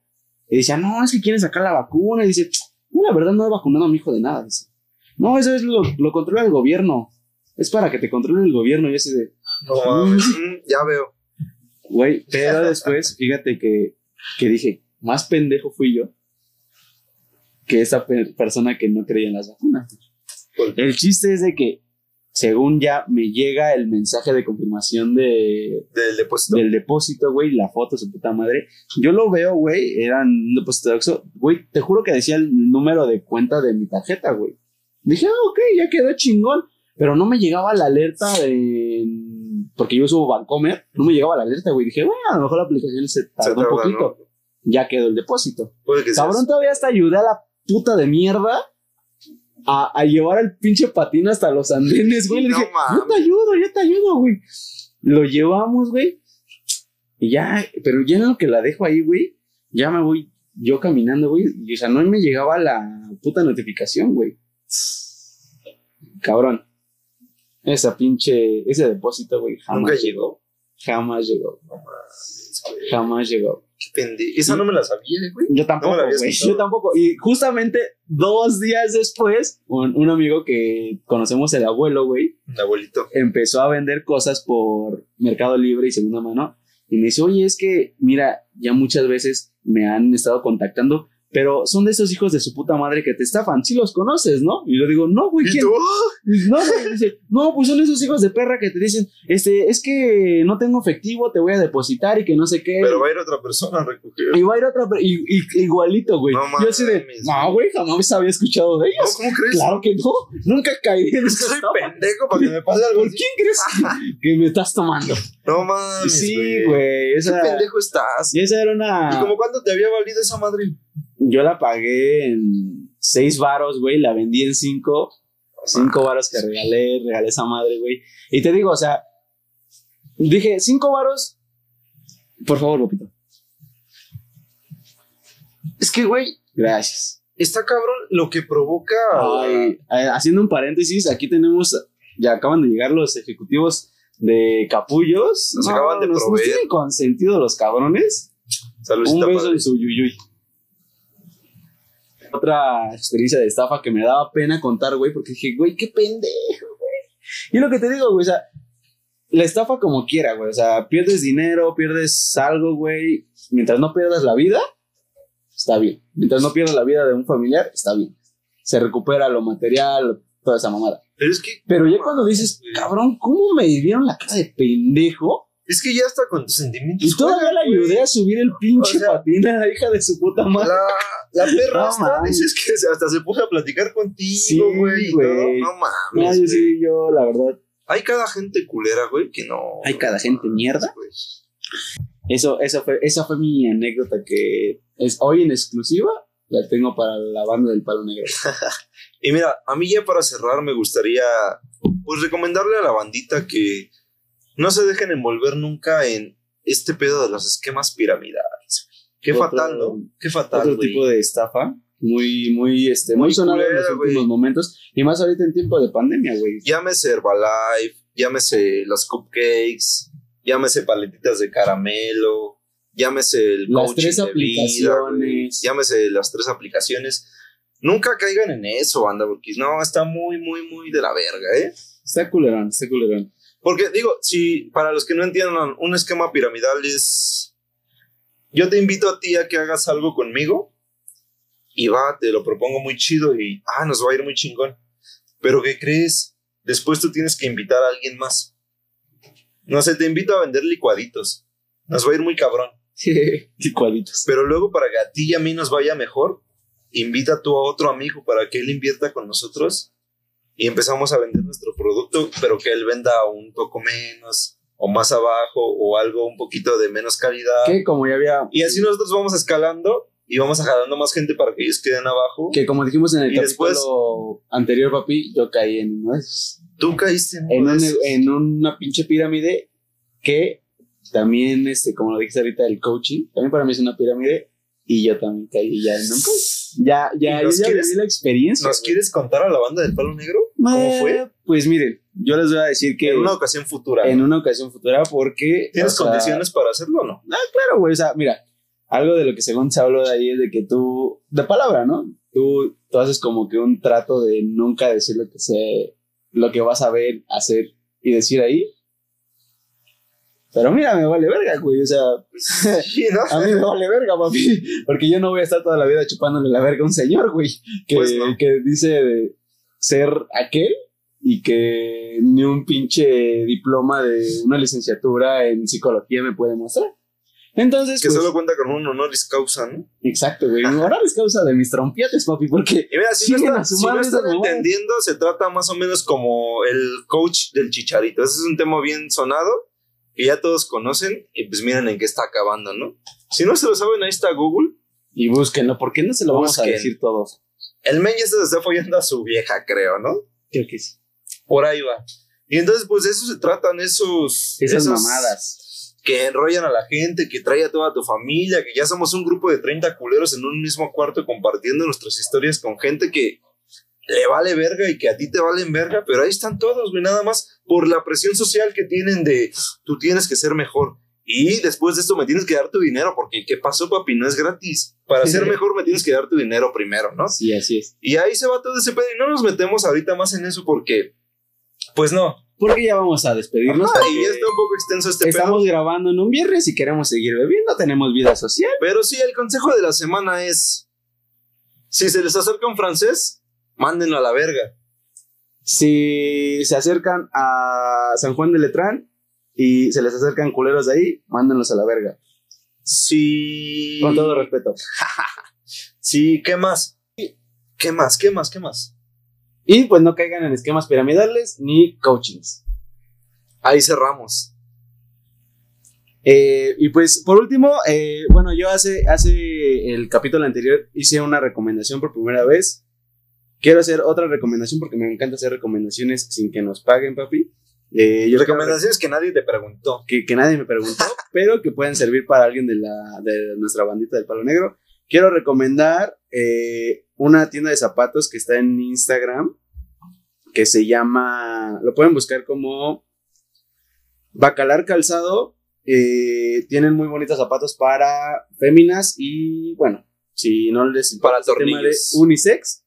Y decía, no, es que quieren sacar la vacuna. Y dice, no, la verdad no he vacunado a mi hijo de nada. Dice, no, eso es lo, lo controla el gobierno. Es para que te controle el gobierno. Y así de, No. Mm, ya veo. güey, pero después, fíjate que, que dije, más pendejo fui yo que esa pe- persona que no creía en las vacunas. El chiste es de que, según ya me llega el mensaje de confirmación de, Del depósito. del depósito, güey, la foto, su puta madre. Yo lo veo, güey, eran un depósito de Oxxo. Güey, te juro que decía el número de cuenta de mi tarjeta, güey. Dije, ah, ok, ya quedó chingón. Pero no me llegaba la alerta de... Porque yo subo Bancomer, no me llegaba la alerta, güey. Dije, bueno, a lo mejor la aplicación se Se tardó un poquito. ¿no? Ya quedó el depósito. Puede que sea. Cabrón, todavía hasta ayudé a la puta de mierda a, a llevar el pinche patín hasta los andenes, güey. Le No dije, yo te ayudo, yo te ayudo, güey. Lo llevamos, güey. Y ya, pero ya en lo que la dejo ahí, güey, ya me voy yo caminando, güey. Y o sea, no me llegaba la puta notificación, güey. Cabrón. Esa pinche, ese depósito, güey, jamás Nunca llegó. Jamás llegó. No mames, güey. Jamás llegó. Qué pendejo. Esa no me la sabía, güey. Yo tampoco, No me la habías güey. Yo tampoco. Y justamente dos días después, un, un amigo que conocemos, el abuelo, güey, Un abuelito. empezó a vender cosas por Mercado Libre y segunda mano. Y me dice, oye, es que, mira, ya muchas veces me han estado contactando, pero son de esos hijos de su puta madre que te estafan. Sí los conoces, ¿no? Y yo digo, no, güey, ¿Y ¿quién? tú? No, güey, dice, no, pues son esos hijos de perra que te dicen, este, es que no tengo efectivo, te voy a depositar y que no sé qué. Pero va a ir otra persona a recoger. Y va a ir otra, per- y, y- igualito, güey. No Yo así de, no, güey, jamás había escuchado de No, ellos. ¿cómo crees? Claro que no, nunca caí en esa Soy estafa. pendejo para que me pase algo ¿Por quién crees que me estás tomando? No mames. sí, güey, ¿Qué esa, pendejo estás? y esa era una... ¿Y como cuánto te había valido esa madre? Yo la pagué en seis varos, güey, la vendí en cinco. Cinco varos que regalé, regalé esa madre, güey. Y te digo, o sea, dije, cinco varos, por favor, Lupito. Es que, güey, Gracias. está cabrón lo que provoca. Ay, eh, haciendo un paréntesis, aquí tenemos, ya acaban de llegar los ejecutivos de Capullos. Nos acaban de nos, nos proveer. tienen consentido los cabrones. Saludcita, un beso padre. en su yuyuy. Otra experiencia de estafa que me daba pena contar, güey, porque dije, güey, qué pendejo, güey. Y lo que te digo, güey, o sea, la estafa como quiera, güey. O sea, pierdes dinero, pierdes algo, güey. Mientras no pierdas la vida, está bien. Mientras no pierdas la vida de un familiar, está bien. Se recupera lo material, toda esa mamada. Pero es que. Pero ya cuando dices, cabrón, ¿cómo me dieron la cara de pendejo? Es que ya está con tus sentimientos. Y todavía la ayudé a subir el pinche O sea, patín a la hija de su puta madre. La, la perra No hasta dices que se- hasta se puso a platicar contigo, güey. No No, mames. güey. sí, yo, la verdad. Hay cada gente culera, güey, que no. Hay cada gente mierda. güey. Eso, eso fue, esa fue mi anécdota que es hoy en exclusiva. La tengo para la banda del palo negro. Y mira, a mí ya para cerrar me gustaría pues recomendarle a la bandita que no se dejen envolver nunca en este pedo de los esquemas piramidales. Qué Otro- fatal, ¿no? Qué fatal, Otro güey. tipo de estafa. Muy, muy, este, muy, Muy sonado en culera, los últimos güey. momentos. Y más ahorita en tiempo de pandemia, güey. Llámese Herbalife, llámese las cupcakes, llámese paletitas de caramelo, llámese el Las coaching tres de vida, aplicaciones. llámese las tres aplicaciones. Nunca caigan en eso, banda, porque no, está muy, muy, muy de la verga, ¿eh? Está culerón, está culerón. Porque digo, si para los que no entiendan, un esquema piramidal es. Yo te invito a ti a que hagas algo conmigo y va, te lo propongo muy chido y ah, nos va a ir muy chingón. Pero ¿qué crees? Después tú tienes que invitar a alguien más. No sé, te invito a vender licuaditos. Nos va a ir muy cabrón. Licuaditos. Pero luego para que a ti y a mí nos vaya mejor, invita tú a otro amigo para que él invierta con nosotros y empezamos a vender nuestro producto, pero que él venda un poco menos o más abajo o algo un poquito de menos calidad. Que como ya había. Y así nosotros vamos escalando y vamos jalando más gente para que ellos queden abajo. Que como dijimos en el Y capítulo después- anterior, papi, yo caí en uno de esos. Tú caíste en, En, uno un- esos. en una pinche pirámide que también, este, como lo dijiste ahorita, el coaching, también para mí es una pirámide. Y yo también caí ya en un Ya, ya, ¿Y yo nos ya quieres- viví la experiencia. ¿Nos güey. quieres contar a la banda del palo negro? ¿Cómo fue? Pues miren, yo les voy a decir que En una ocasión futura. en ¿no? una ocasión futura, porque. ¿Tienes o sea, condiciones para hacerlo o no? Ah, claro, güey. O sea, mira, algo de lo que según se habló de ahí es de que tú, de palabra, ¿no? Tú, tú haces como que un trato de nunca decir lo que sé, lo que vas a ver, hacer y decir ahí. Pero mira, me vale verga, güey. O sea, Sí, ¿no? a mí me vale verga, papi. Porque yo no voy a estar toda la vida chupándole la verga a un señor, güey. Que, Pues no. que dice de ser aquel y que ni un pinche diploma de una licenciatura en psicología me puede mostrar. Entonces, Que pues, solo cuenta con un honoris causa, ¿no? exacto, güey. Ahora les causa de mis trompietes, papi, porque Y mira, si no, están, si no están entendiendo, se trata más o menos como el coach del chicharito. Ese es un tema bien sonado que ya todos conocen y pues miren en qué está acabando, ¿no? Si no se lo saben, ahí está Google. y búsquenlo, ¿por qué no se lo vamos a decir todos? El men ya se está follando a su vieja, creo, ¿no? Creo que sí. Por ahí va. Y entonces, pues de eso se tratan esos... Esas esos mamadas. Que enrollan a la gente, que trae a toda tu familia, que ya somos un grupo de 30 culeros en un mismo cuarto compartiendo nuestras historias con gente que le vale verga y que a ti te valen verga, pero ahí están todos, güey, nada más por la presión social que tienen de tú tienes que ser mejor. Y después de esto me tienes que dar tu dinero, porque ¿qué pasó, papi? No es gratis. Para ser mejor me tienes que dar tu dinero primero, ¿no? Sí, así es. Y ahí se va todo ese pedo y no nos metemos ahorita más en eso porque, pues no. Porque ya vamos a despedirnos. Ajá, y ya está un poco extenso este Estamos pedo. grabando en un viernes y queremos seguir bebiendo, tenemos vida social. Pero sí, el consejo de la semana es, si se les acerca un francés, mándenlo a la verga. Si se acercan a San Juan de Letrán y se les acercan culeros de ahí, mándenlos a la verga. Si... Con todo respeto. Sí, ¿qué más? ¿Qué más? ¿Qué más? ¿Qué más? Y pues no caigan en esquemas piramidales ni coachings. Ahí cerramos. Eh, y pues por último, eh, bueno, yo hace, hace el capítulo anterior hice una recomendación por primera vez. Quiero hacer otra recomendación porque me encanta hacer recomendaciones sin que nos paguen, papi. Eh, yo Recomendaciones que nadie te preguntó. que, que nadie me preguntó, pero que pueden servir para alguien de, la, de nuestra bandita del Palo Negro. Quiero recomendar eh, una tienda de zapatos que está en Instagram, que se llama, lo pueden buscar como Bacalar Calzado. Eh, tienen muy bonitos zapatos para féminas y bueno, si no les importa Para este tema de unisex,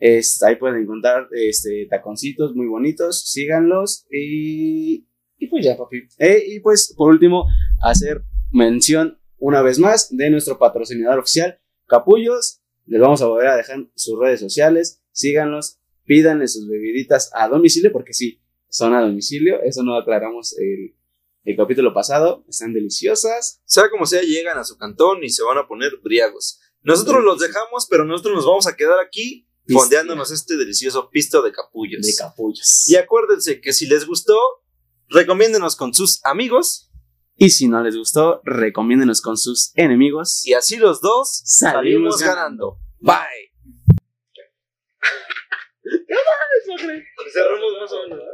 es- ahí pueden encontrar este, taconcitos muy bonitos, síganlos y, y pues ya, papi. Eh, y pues por último, hacer mención una vez más de nuestro patrocinador oficial, Capullos. Les vamos a volver a dejar sus redes sociales, síganlos, pídanle sus bebiditas a domicilio, porque sí, son a domicilio, eso no aclaramos el, el capítulo pasado, están deliciosas. Sea como sea, llegan a su cantón y se van a poner briagos. Nosotros los dejamos, pero nosotros nos vamos a quedar aquí. Fondeándonos este delicioso pisto de capullos. De capullos. Y acuérdense que si les gustó, recomiéndenos con sus amigos Y si no les gustó, recomiéndenos con sus enemigos. y así los dos Salimos salimos ganando. Bye. Cerramos más o menos.